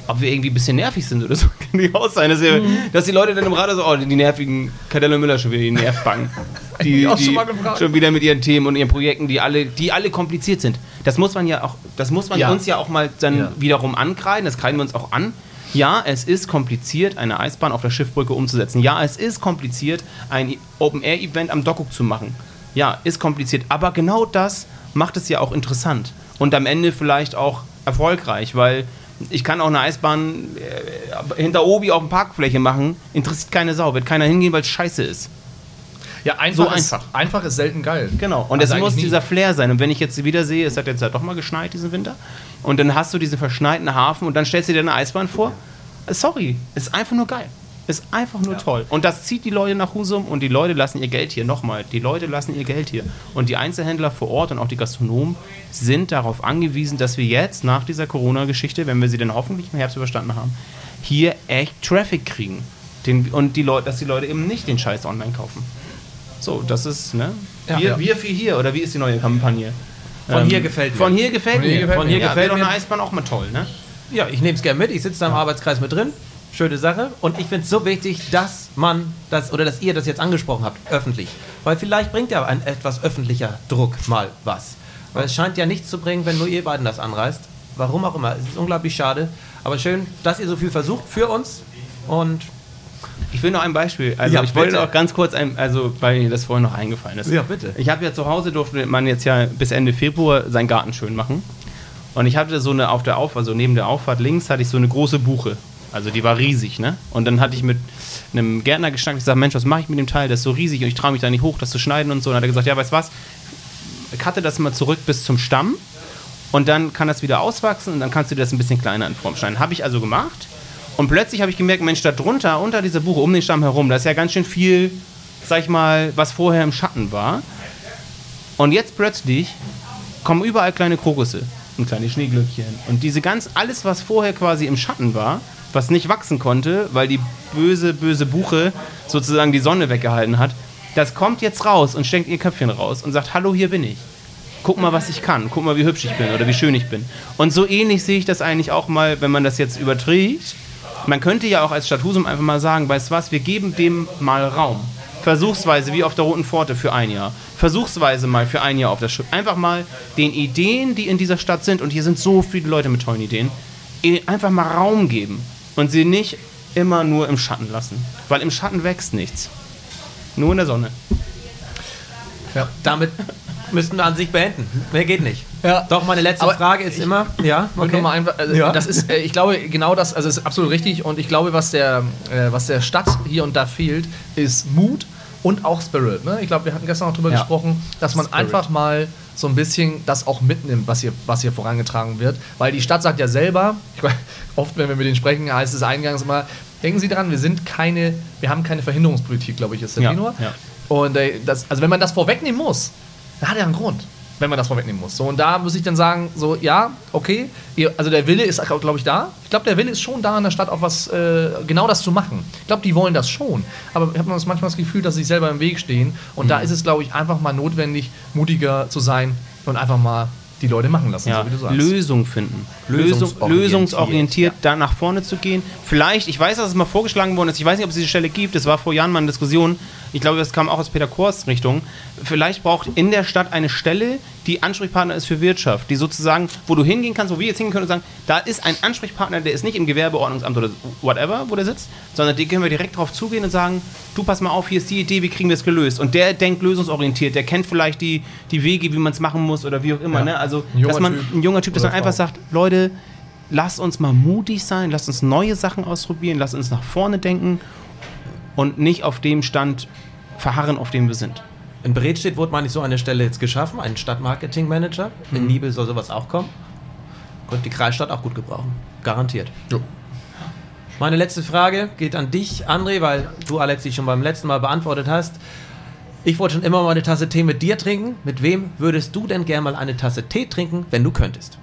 Ob wir irgendwie ein bisschen nervig sind oder so. Kann nicht auch sein, dass, wir, Mhm. dass die Leute dann im Radio so, oh, die nervigen Cadella Müller schon wieder die Nervbank. Die, die schon mal gefragt. schon wieder mit ihren Themen und ihren Projekten, die alle, die alle kompliziert sind. Das muss man ja auch, das muss man Ja. uns ja auch mal dann Ja. wiederum ankreiden, das kreiden wir uns auch an. Ja, es ist kompliziert, eine Eisbahn auf der Schiffbrücke umzusetzen. Ja, es ist kompliziert, ein Open-Air-Event am Dockuk zu machen. Ja, ist kompliziert. Aber genau das macht es ja auch interessant. Und am Ende vielleicht auch erfolgreich, weil ich kann auch eine Eisbahn äh, hinter Obi auf der Parkfläche machen. Interessiert keine Sau. Wird keiner hingehen, weil es scheiße ist. ja, einfach, so ist, einfach. einfach ist selten geil. Genau. Und Also es muss nie. dieser Flair sein. Und wenn ich jetzt wieder sehe, es hat jetzt halt doch mal geschneit diesen Winter, und dann hast du diesen verschneiten Hafen und dann stellst du dir eine Eisbahn vor. Sorry, ist einfach nur geil. Ist einfach nur toll. Und das zieht die Leute nach Husum und die Leute lassen ihr Geld hier. Nochmal, die Leute lassen ihr Geld hier. Und die Einzelhändler vor Ort und auch die Gastronomen sind darauf angewiesen, dass wir jetzt nach dieser Corona-Geschichte, wenn wir sie denn hoffentlich im Herbst überstanden haben, hier echt Traffic kriegen. Den, und die Leute, dass die Leute eben nicht den Scheiß online kaufen. So, das ist, ne? Ja. wir, Ja. wir für hier, oder wie ist die neue Kampagne? Von Ähm, hier gefällt mir. Von hier gefällt Von hier mir. gefällt von mir. hier Ja, gefällt mir. doch eine eine Eisbahn auch mal toll, ne? Ja, ich nehme es gerne mit. Ich sitze da im Arbeitskreis mit drin. Schöne Sache. Und ich finde es so wichtig, dass man das oder dass ihr das jetzt angesprochen habt, öffentlich. Weil vielleicht bringt ja ein etwas öffentlicher Druck mal was. Weil es scheint ja nichts zu bringen, wenn nur ihr beiden das anreißt. Warum auch immer. Es ist unglaublich schade. Aber schön, dass ihr so viel versucht für uns. Und Ich will noch ein Beispiel. Also Ja, ich wollte bitte. noch ganz kurz, ein, also weil mir das vorhin noch eingefallen ist. Ja, bitte. Ich habe ja zu Hause durfte man jetzt ja bis Ende Februar seinen Garten schön machen. Und ich hatte so eine auf der Auffahrt, also neben der Auffahrt links hatte ich so eine große Buche. Also die war riesig, ne? Und dann hatte ich mit einem Gärtner geschnackt, ich gesagt, Mensch, was mache ich mit dem Teil? Das ist so riesig und ich traue mich da nicht hoch, das zu schneiden und so. Und dann hat er gesagt, ja, weißt du was? Cutte das mal zurück bis zum Stamm und dann kann das wieder auswachsen und dann kannst du das ein bisschen kleiner in Form schneiden. Habe ich also gemacht und plötzlich habe ich gemerkt, Mensch, da drunter, unter dieser Buche, um den Stamm herum, da ist ja ganz schön viel, sag ich mal, was vorher im Schatten war. Und jetzt plötzlich kommen überall kleine Krokusse und kleine Schneeglöckchen. Und diese ganz, alles, was vorher quasi im Schatten war, was nicht wachsen konnte, weil die böse, böse Buche sozusagen die Sonne weggehalten hat, das kommt jetzt raus und steckt ihr Köpfchen raus und sagt, hallo, hier bin ich. Guck mal, was ich kann. Guck mal, wie hübsch ich bin oder wie schön ich bin. Und so ähnlich sehe ich das eigentlich auch mal, wenn man das jetzt überträgt. Man könnte ja auch als Stadt Husum einfach mal sagen, weißt du was, wir geben dem mal Raum. Versuchsweise wie auf der Roten Pforte für ein Jahr. Versuchsweise mal für ein Jahr auf das Schiff. Einfach mal den Ideen, die in dieser Stadt sind, und hier sind so viele Leute mit tollen Ideen, einfach mal Raum geben und sie nicht immer nur im Schatten lassen. Weil im Schatten wächst nichts. Nur in der Sonne. Damit müssten wir an sich beenden. Mehr geht nicht. Ja. Doch, meine letzte Aber Frage ist immer, ja, Und noch mal einfach, also Ja. das ist, äh, ich glaube, genau das, also es ist absolut richtig und ich glaube, was der, äh, was der Stadt hier und da fehlt, ist Mut und auch Spirit. Ne? Ich glaube, wir hatten gestern auch drüber Ja. gesprochen, dass man einfach mal so ein bisschen das auch mitnimmt, was hier, was hier vorangetragen wird. Weil die Stadt sagt ja selber, oft, wenn wir mit denen sprechen, heißt es eingangs immer, denken Sie dran, wir sind keine, wir haben keine Verhinderungspolitik, glaube ich, ist der Ja, Tenor. ja. Und äh, das, also wenn man das vorwegnehmen muss, dann hat er einen Grund, wenn man das vorwegnehmen muss. So, und da muss ich dann sagen, so, ja, okay, ihr, also der Wille ist, glaube ich, da. Ich glaube, der Wille ist schon da in der Stadt, auch was, äh, genau das zu machen. Ich glaube, die wollen das schon. Aber ich habe manchmal das Gefühl, dass sie sich selber im Weg stehen. Und Mhm. da ist es, glaube ich, einfach mal notwendig, mutiger zu sein und einfach mal die Leute machen lassen, Ja, so wie du sagst. Lösung finden. Lösung, Lösungsorientiert. lösungsorientiert da nach vorne zu gehen. Vielleicht, ich weiß, dass es mal vorgeschlagen worden ist, ich weiß nicht, ob es diese Stelle gibt, es war vor Jahren mal eine Diskussion, ich glaube, das kam auch aus Peter Kors Richtung. Vielleicht braucht in der Stadt eine Stelle, die Ansprechpartner ist für Wirtschaft, die sozusagen, wo du hingehen kannst, wo wir jetzt hingehen können und sagen, da ist ein Ansprechpartner, der ist nicht im Gewerbeordnungsamt oder whatever, wo der sitzt, sondern den können wir direkt drauf zugehen und sagen, du pass mal auf, hier ist die Idee, wie kriegen wir es gelöst? Und der denkt lösungsorientiert, der kennt vielleicht die, die Wege, wie man es machen muss oder wie auch immer. Ja. Ne? Also, dass man Typ. ein junger Typ, dass man einfach sagt, Leute, lasst uns mal mutig sein, lasst uns neue Sachen ausprobieren, lasst uns nach vorne denken und nicht auf dem Stand verharren, auf dem wir sind. In Bredstedt wurde meine ich so eine Stelle jetzt geschaffen, einen Stadtmarketing-Manager. In Nibel soll sowas auch kommen. Könnte die Kreisstadt auch gut gebrauchen. Garantiert. Jo. Meine letzte Frage geht an dich, André, weil du, Alex, die schon beim letzten Mal beantwortet hast. Ich wollte schon immer mal eine Tasse Tee mit dir trinken. Mit wem würdest du denn gerne mal eine Tasse Tee trinken, wenn du könntest?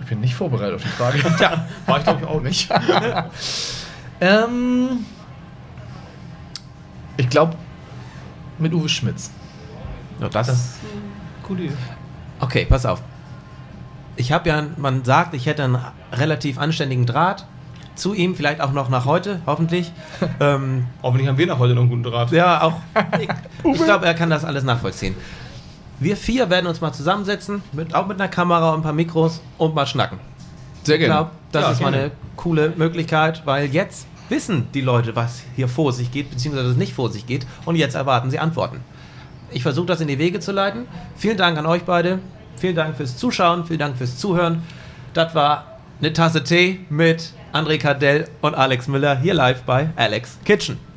Ich bin nicht vorbereitet auf die Frage. Tja, war ich glaube ich auch nicht. ähm, ich glaube, mit Uwe Schmitz. Ja, das, Coole Idee. Okay, pass auf. Ich habe ja, man sagt, ich hätte einen relativ anständigen Draht zu ihm, vielleicht auch noch nach heute, hoffentlich. ähm, Hoffentlich haben wir nach heute noch einen guten Draht. ja, auch. Ich, ich glaube, er kann das alles nachvollziehen. Wir vier werden uns mal zusammensetzen, mit, auch mit einer Kamera und ein paar Mikros und mal schnacken. Sehr Ich glaube, das Ja, ist mal gerne. eine coole Möglichkeit, weil jetzt wissen die Leute, was hier vor sich geht, beziehungsweise was nicht vor sich geht, und jetzt erwarten sie Antworten. Ich versuche das in die Wege zu leiten. Vielen Dank an euch beide. Vielen Dank fürs Zuschauen, vielen Dank fürs Zuhören. Das war eine Tasse Tee mit André Kardell und Alex Müller hier live bei Alex Kitchen.